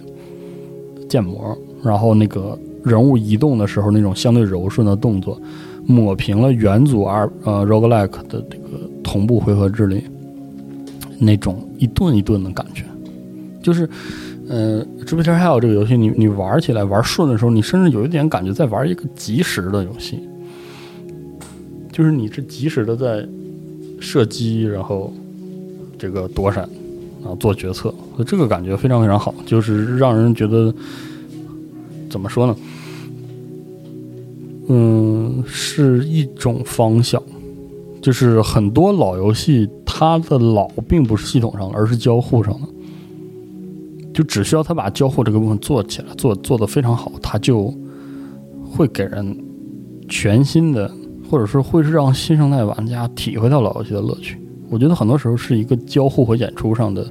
建模，然后那个人物移动的时候那种相对柔顺的动作，抹平了元祖二呃 roguelike 的这个同步回合制里那种一顿一顿的感觉。就是呃 Jupiter Hell 这个游戏，你你玩起来玩顺的时候，你甚至有一点感觉在玩一个即时的游戏，就是你是及时的在射击，然后这个躲闪。啊，做决策，这个感觉非常非常好，就是让人觉得怎么说呢？嗯，是一种方向。就是很多老游戏，它的老并不是系统上的，而是交互上的。就只需要他把交互这个部分做起来，做做的非常好，它就会给人全新的，或者说会是让新生代玩家体会到老游戏的乐趣。我觉得很多时候是一个交互和演出上的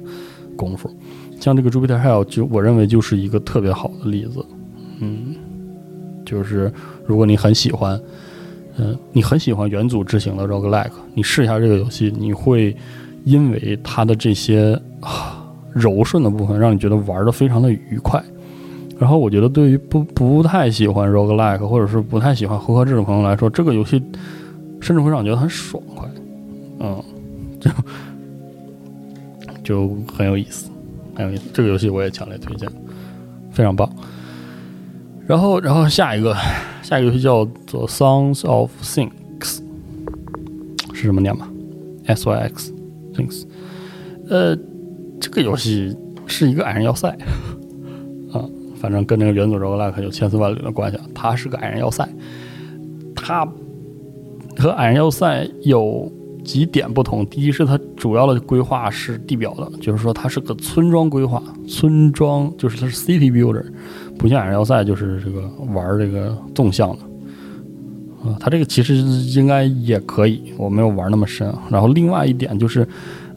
功夫，像这个《Jupiter Hell》就我认为就是一个特别好的例子。嗯，就是如果你很喜欢，嗯，你很喜欢元祖之型的 Roguelike，你试一下这个游戏，你会因为它的这些柔顺的部分，让你觉得玩的非常的愉快。然后我觉得对于不不太喜欢 Roguelike 或者是不太喜欢回合制的朋友来说，这个游戏甚至会让你觉得很爽快。嗯。就就很有意思，很有意思。这个游戏我也强烈推荐，非常棒。然后，然后下一个，下一个游戏叫做《Songs of Things》，是什么念吗？S Y X Things。呃，这个游戏是一个矮人要塞啊，反正跟那个元祖 roguelike 有千丝万缕的关系。它是个矮人要塞，它和矮人要塞有。几点不同，第一是它主要的规划是地表的，就是说它是个村庄规划，村庄就是它是 city builder，不像《矮人要塞》就是这个玩这个纵向的，啊，它这个其实应该也可以，我没有玩那么深。然后另外一点就是，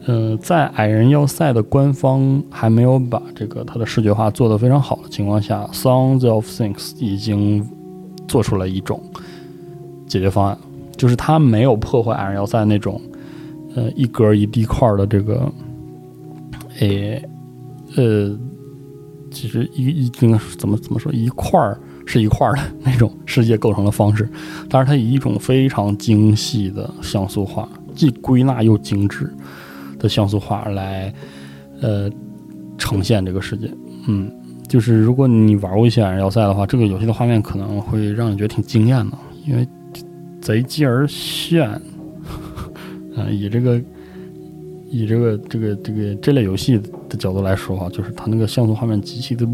嗯，在《矮人要塞》的官方还没有把这个它的视觉化做得非常好的情况下，《Songs of Things》已经做出了一种解决方案。就是它没有破坏矮人要塞那种，呃，一格一地块的这个，诶，呃，其实一一应该怎么怎么说，一块儿是一块儿的那种世界构成的方式，但是它以一种非常精细的像素化，既归纳又精致的像素化来，呃，呈现这个世界。嗯，就是如果你玩过一些矮人要塞的话，这个游戏的画面可能会让你觉得挺惊艳的，因为。贼鸡儿炫，啊！以这个以这个这个这个这类游戏的角度来说哈，就是它那个像素画面极其的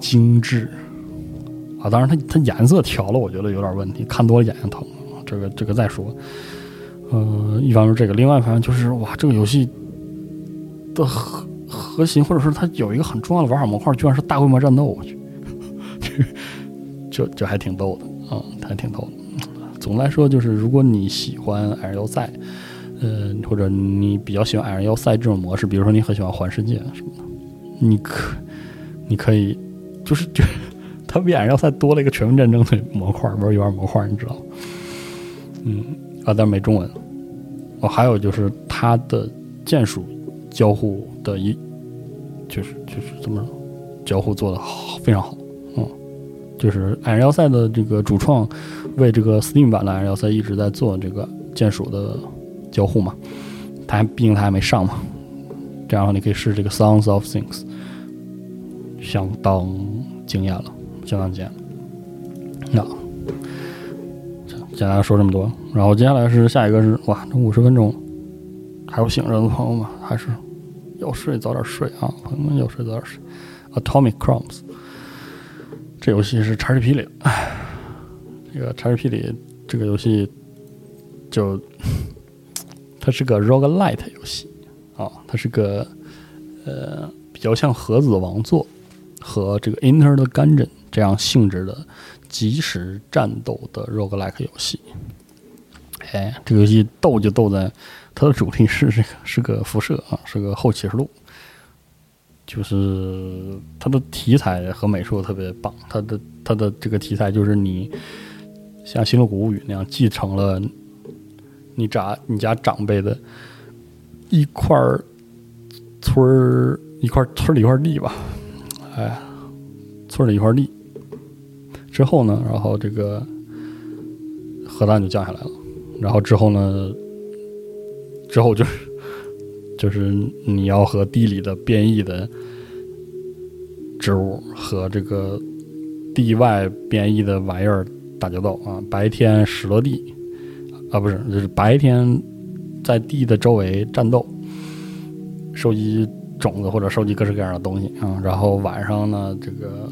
精致啊。当然，它它颜色调了，我觉得有点问题，看多了眼睛疼。这个这个再说。呃，一方面这个，另外一方面就是哇，这个游戏的核核心，或者说它有一个很重要的玩法模块，居然是大规模战斗，我去，就就还挺逗的啊，还挺逗的。总的来说，就是如果你喜欢矮人要塞，呃，或者你比较喜欢矮人要塞这种模式，比如说你很喜欢环世界什么的，你可你可以就是就 它比矮人要塞多了一个全面战争的模块，玩游玩模块，你知道？嗯啊，但没中文。哦，还有就是它的键鼠交互的一就是就是怎么交互做的好非常好，就是矮人要塞的这个主创为这个 Steam 版的矮人要塞一直在做这个键鼠的。交互嘛，它还毕竟它还没上嘛，这样的话你可以试这个 Sounds of Things，相当惊艳了，相当惊艳。那简单说这么多，然后接下来是下一个是哇，这五十分钟还有醒着的朋友们，还是要睡早点睡啊，朋友们要睡早点睡。Atomic Crumbs 这游戏是叉 G P 里，这个叉 G P 里这个游戏就。它是个 roguelite 游戏啊，它是个呃比较像盒子王座和这个 Enter the Gungeon 这样性质的即时战斗的 roguelike 游戏。哎，这个游戏斗就斗在它的主题是这个是个辐射啊，是个后启示录，就是它的题材和美术特别棒。它的它的这个题材就是你像《星露谷物语》那样继承了。你家你家长辈的一块儿村儿一块村里一块地吧，哎，村里一块地之后呢，然后这个核弹就降下来了，然后之后呢，之后就是就是你要和地里的变异的植物和这个地外变异的玩意儿打交道啊，白天拾落地。啊，不是，就是白天在地的周围战斗，收集种子或者收集各式各样的东西啊。然后晚上呢，这个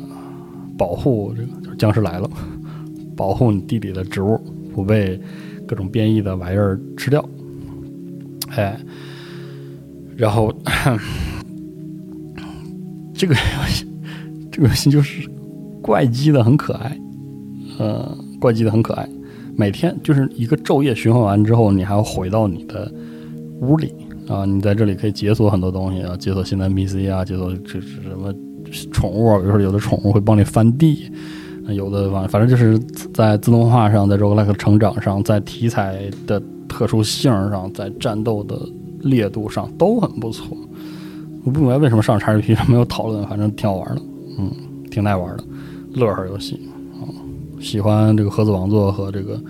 保护这个就是僵尸来了，保护你地里的植物不被各种变异的玩意儿吃掉。哎，然后 这个游戏，这个游戏就是怪鸡的很可爱，呃，怪鸡的很可爱。每天就是一个昼夜循环完之后，你还要回到你的屋里啊！你在这里可以解锁很多东西啊，解锁新的 NPC 啊，解锁这是什么宠物啊？比如说有的宠物会帮你翻地，有的反反正就是在自动化上，在 roguelike 成长上，在题材的特殊性上，在战斗的烈度上都很不错。我不明白为什么上 XGP 上没有讨论，反正挺好玩的，嗯，挺耐玩的，乐呵游戏。喜欢这个盒子王座和这个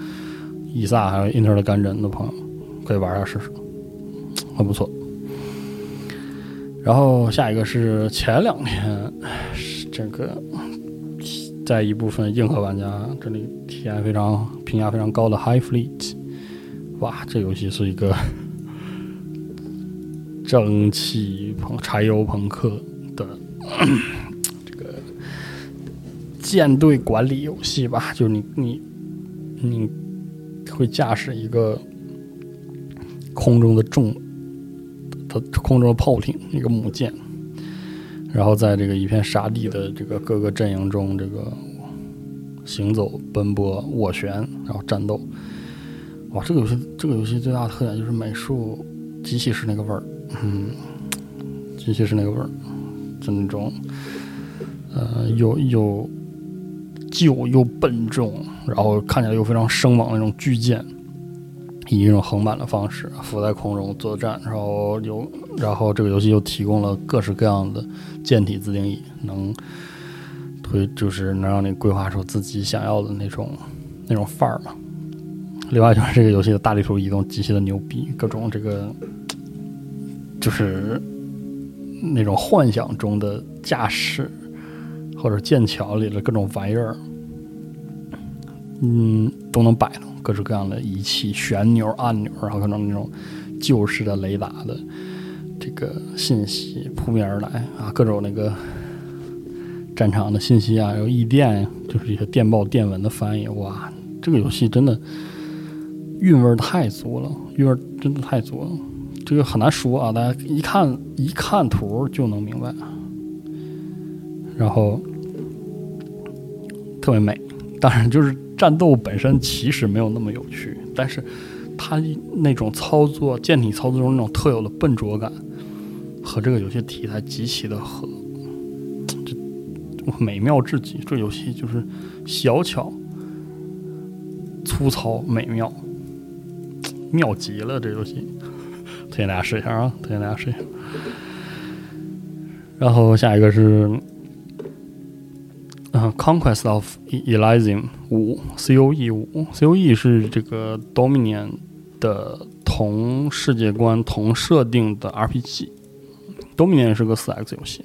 伊萨还有 Inter 的干针的朋友，可以玩下试试，很不错。然后下一个是前两天这个在一部分硬核玩家这里体验非常评价非常高的 High Fleet，哇，这游戏是一个蒸汽朋柴油朋克的 这个。舰队管理游戏吧，就是你你你会驾驶一个空中的重它空中的炮艇，一个母舰，然后在这个一片沙地的这个各个阵营中，这个行走、奔波、斡旋，然后战斗。哇，这个游戏这个游戏最大的特点就是美术机器是那个味儿，嗯，机器是那个味儿，就那种呃，又又。旧又笨重，然后看起来又非常生猛的那种巨舰，以一种横版的方式浮在空中作战，然后有，然后这个游戏又提供了各式各样的舰体自定义，能推就是能让你规划出自己想要的那种那种范儿嘛。另外就是这个游戏的大地图移动极其的牛逼，各种这个就是那种幻想中的驾驶。或者剑桥里的各种玩意儿，嗯，都能摆弄各式各样的仪器、旋钮、按钮，然后可能那种旧式的雷达的这个信息扑面而来啊，各种那个战场的信息啊，有异电，就是一些电报、电文的翻译。哇，这个游戏真的韵味太足了，韵味真的太足了。这个很难说啊，大家一看一看图就能明白。然后。特别美，当然就是战斗本身其实没有那么有趣，但是它那种操作舰体操作中那种特有的笨拙感，和这个游戏题材极其的合，这美妙至极。这游戏就是小巧、粗糙、美妙，妙极了。这游戏推荐大家试一下啊！推荐大家试一下。然后下一个是。嗯，Conquest of Elysium 五，C O E 五，C O E 是这个 Dominion 的同世界观、同设定的 R P G。Dominion 是个四 X 游戏，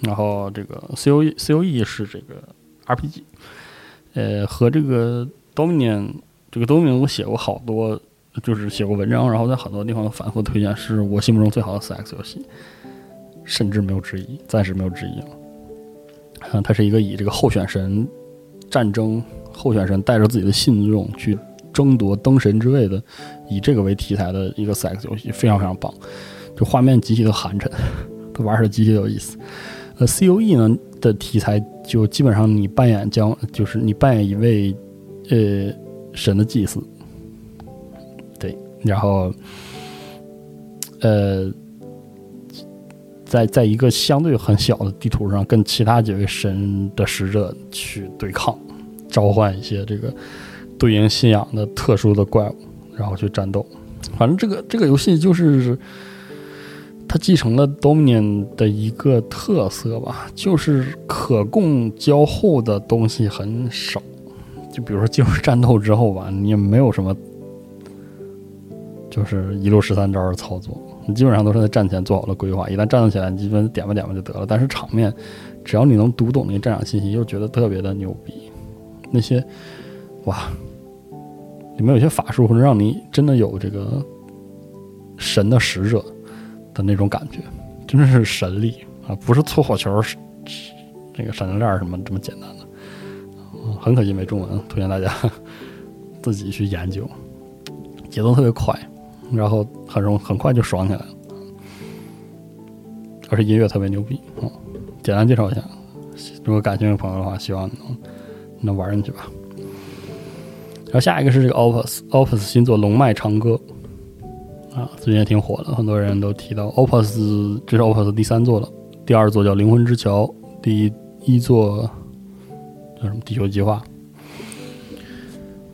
然后这个 C O E C O E 是这个 R P G。呃，和这个 Dominion 这个 Dominion 我写过好多，就是写过文章，然后在很多地方都反复推荐，是我心目中最好的四 X 游戏，甚至没有之一，暂时没有之一了。啊，它是一个以这个候选神战争，候选神带着自己的信众去争夺灯神之位的，以这个为题材的一个 X 游戏，非常非常棒。就画面极其的寒碜，它玩起来极其有意思。呃，C O E 呢的题材就基本上你扮演将，就是你扮演一位呃神的祭司，对，然后呃。在在一个相对很小的地图上，跟其他几位神的使者去对抗，召唤一些这个对应信仰的特殊的怪物，然后去战斗。反正这个这个游戏就是它继承了 Dominion 的一个特色吧，就是可供交互的东西很少。就比如说进入战斗之后吧，你也没有什么，就是一路十三招的操作。你基本上都是在战前做好了规划，一旦战斗起来，你基本点吧点吧就得了。但是场面，只要你能读懂那个战场信息，又觉得特别的牛逼。那些，哇，里面有些法术会让你真的有这个神的使者的那种感觉，真的是神力啊，不是搓火球、这个闪电链什么这么简单的。很可惜没中文，推荐大家自己去研究，节奏特别快。然后很容很快就爽起来了，而且音乐特别牛逼。嗯，简单介绍一下，如果感兴趣的朋友的话，希望能能玩进去吧。然后下一个是这个 Opus，Opus 新作《龙脉长歌》啊，最近也挺火的，很多人都提到 Opus，这是 Opus 第三作了，第二作叫《灵魂之桥》，第一作叫什么《地球计划》。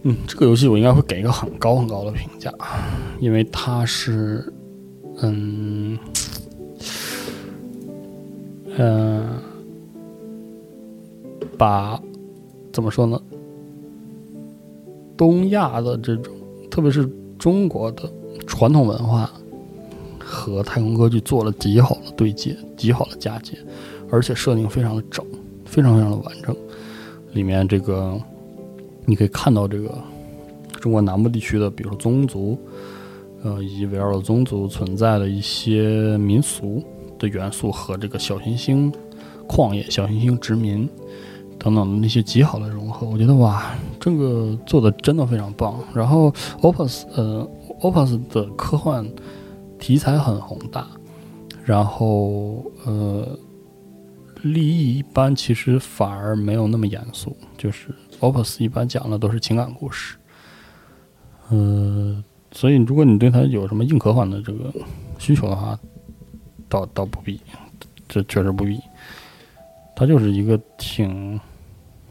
嗯，这个游戏我应该会给一个很高很高的评价，因为它是，嗯，嗯，把怎么说呢？东亚的这种，特别是中国的传统文化和太空歌剧做了极好的对接，极好的嫁接，而且设定非常的整，非常非常的完整，里面这个。你可以看到这个中国南部地区的，比如说宗族，呃，以及围绕着宗族存在的一些民俗的元素和这个小行星矿业、小行星殖民等等的那些极好的融合。我觉得哇，这个做的真的非常棒。然后 Opus，呃，Opus 的科幻题材很宏大，然后呃，立意一般，其实反而没有那么严肃，就是。Opus 一般讲的都是情感故事，嗯，所以如果你对它有什么硬科幻的这个需求的话，倒倒不必，这确实不必。它就是一个挺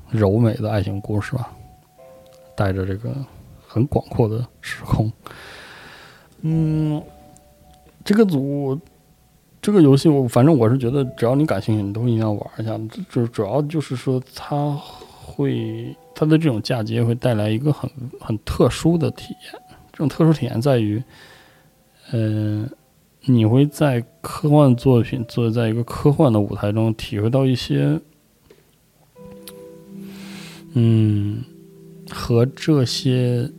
柔美的爱情故事吧，带着这个很广阔的时空。嗯，这个组这个游戏，我反正我是觉得，只要你感兴趣，你都一定要玩一下。这主要就是说它。会，它的这种嫁接会带来一个很很特殊的体验。这种特殊体验在于，嗯，你会在科幻作品做在一个科幻的舞台中体会到一些，嗯，和这些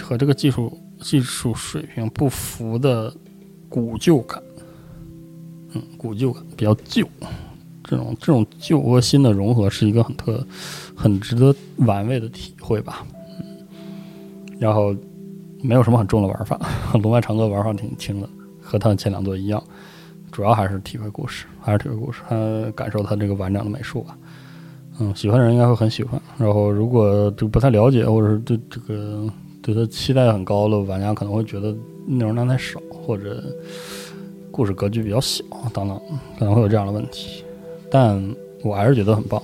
和这个技术技术水平不符的古旧感。嗯，古旧感比较旧，这种这种旧和新的融合是一个很特。很值得玩味的体会吧，然后没有什么很重的玩法，龙脉长歌玩法挺轻的，和它前两座一样，主要还是体会故事，还是体会故事，还感受它这个完整的美术吧，嗯，喜欢的人应该会很喜欢。然后如果就不太了解，或者是对这个对他期待很高的玩家可能会觉得内容量太少，或者故事格局比较小等等，可能会有这样的问题。但我还是觉得很棒，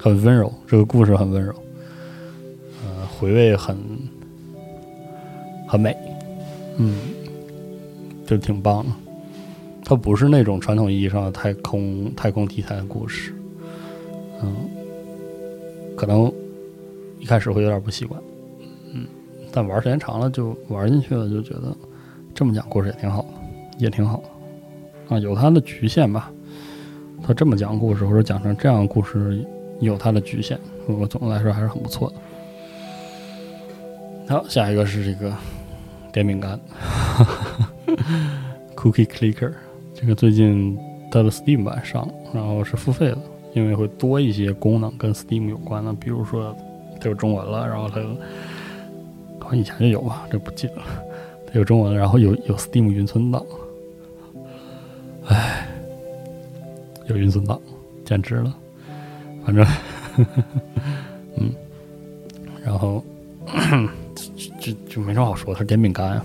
很温柔，这个故事很温柔，呃，回味很很美，嗯，就挺棒的。它不是那种传统意义上的太空太空题材的故事，嗯，可能一开始会有点不习惯，嗯，但玩时间长了就玩进去了，就觉得这么讲故事也挺好，也挺好，啊，有它的局限吧。他这么讲故事，或者讲成这样的故事，有它的局限。我总的来说还是很不错的。好，下一个是这个点饼干，Cookie Clicker。这个最近它的 Steam 版上，然后是付费的，因为会多一些功能跟 Steam 有关的，比如说它有中文了，然后它好像以前就有吧，这不记得了。它有中文，然后有有 Steam 云存档。有云存档，简直了。反正，嗯，然后就就没什么好说，它是点饼干，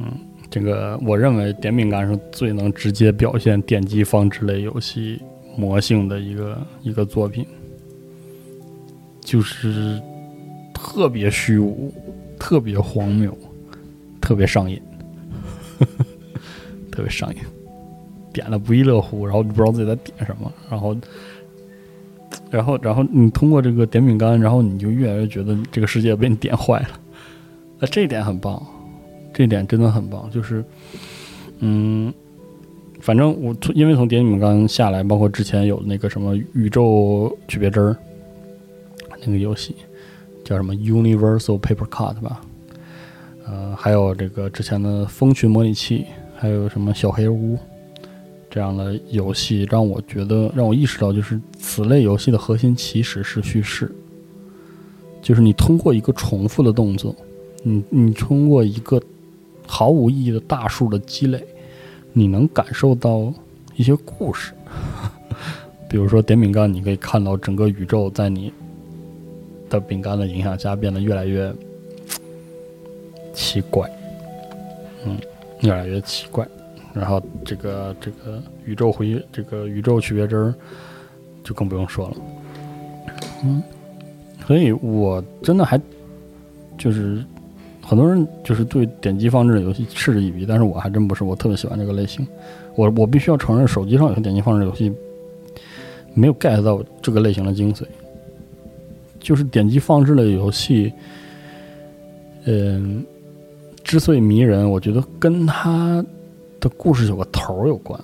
嗯。这个我认为点饼干是最能直接表现点击放置类游戏魔性的一个一个作品，就是特别虚无、特别荒谬、特别上瘾，特别上瘾，点的不亦乐乎，然后你不知道自己在点什么，然后，然后，然后你通过这个点饼干，然后你就越来越觉得这个世界被你点坏了，那这一点很棒。这一点真的很棒，就是，嗯，反正我从因为从点饼干下来，包括之前有那个什么宇宙区别针儿，那个游戏叫什么 Universal Paper Cut 吧，呃，还有这个之前的蜂群模拟器，还有什么小黑屋这样的游戏，让我觉得让我意识到，就是此类游戏的核心其实是叙事，就是你通过一个重复的动作，你你通过一个。毫无意义的大数的积累，你能感受到一些故事。比如说点饼干，你可以看到整个宇宙在你的饼干的影响下变得越来越奇怪，嗯，越来越奇怪。然后这个这个宇宙回这个宇宙区别针儿就更不用说了，嗯，所以我真的还就是。很多人就是对点击放置的游戏嗤之以鼻，但是我还真不是，我特别喜欢这个类型。我我必须要承认，手机上有些点击放置游戏没有 get 到这个类型的精髓。就是点击放置类游戏，嗯，之所以迷人，我觉得跟它的故事有个头儿有关，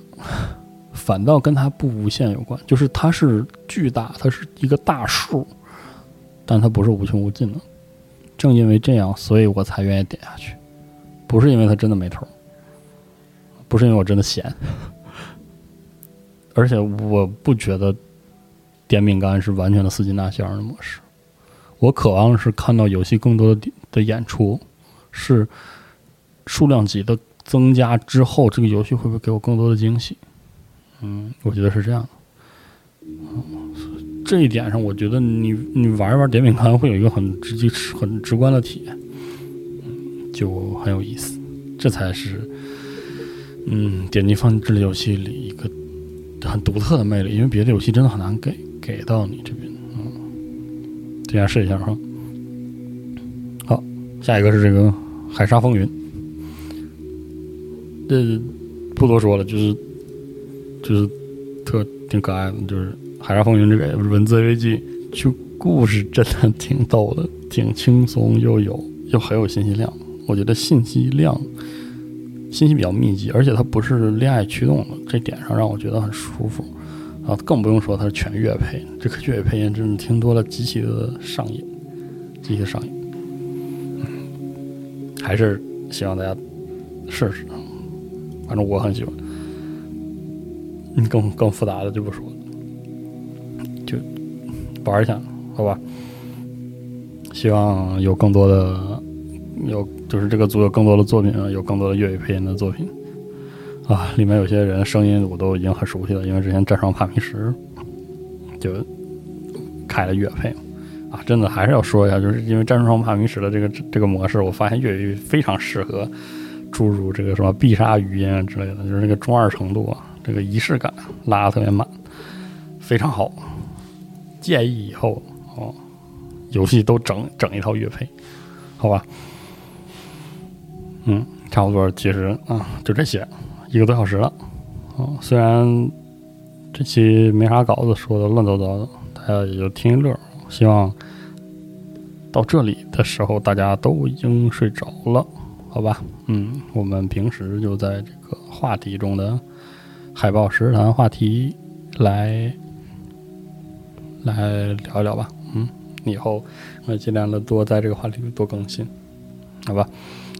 反倒跟它不无限有关。就是它是巨大，它是一个大数，但它不是无穷无尽的。正因为这样，所以我才愿意点下去，不是因为它真的没头，不是因为我真的闲，而且我不觉得点饼干是完全的四金大线的模式。我渴望是看到游戏更多的的演出，是数量级的增加之后，这个游戏会不会给我更多的惊喜？嗯，我觉得是这样的。这一点上，我觉得你你玩一玩点饼干会有一个很直接、很直观的体验，就很有意思。这才是，嗯，点击放置类游戏里一个很独特的魅力，因为别的游戏真的很难给给到你这边。嗯，大家试一下哈。好，下一个是这个《海沙风云》，这不多说了，就是就是特挺可爱的，就是。《海上风云》这个文字 A G，就故事真的挺逗的，挺轻松又有又很有信息量。我觉得信息量信息比较密集，而且它不是恋爱驱动的，这点上让我觉得很舒服。啊，更不用说它是全乐配，这个粤配音真的听多了极其的上瘾，极其上瘾。还是希望大家试试，反正我很喜欢。嗯更更复杂的就不说了。玩一下，好吧。希望有更多的，有就是这个组有更多的作品啊，有更多的粤语配音的作品啊。里面有些人声音我都已经很熟悉了，因为之前《战双帕米什》就开了粤配啊，真的还是要说一下，就是因为《战术上帕米什》的这个这个模式，我发现粤语非常适合注入这个什么必杀语音啊之类的，就是那个中二程度啊，这个仪式感拉的特别满，非常好。建议以后哦，游戏都整整一套乐配，好吧？嗯，差不多，其实啊，就这些，一个多小时了。哦，虽然这期没啥稿子，说的乱糟糟的，大家也就听一乐。希望到这里的时候，大家都已经睡着了，好吧？嗯，我们平时就在这个话题中的海报实谈话题来来聊一聊吧。嗯，以后我尽量的多在这个话题里多更新，好吧？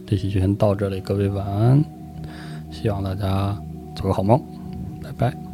这期就先到这里，各位晚安，希望大家做个好梦，拜拜。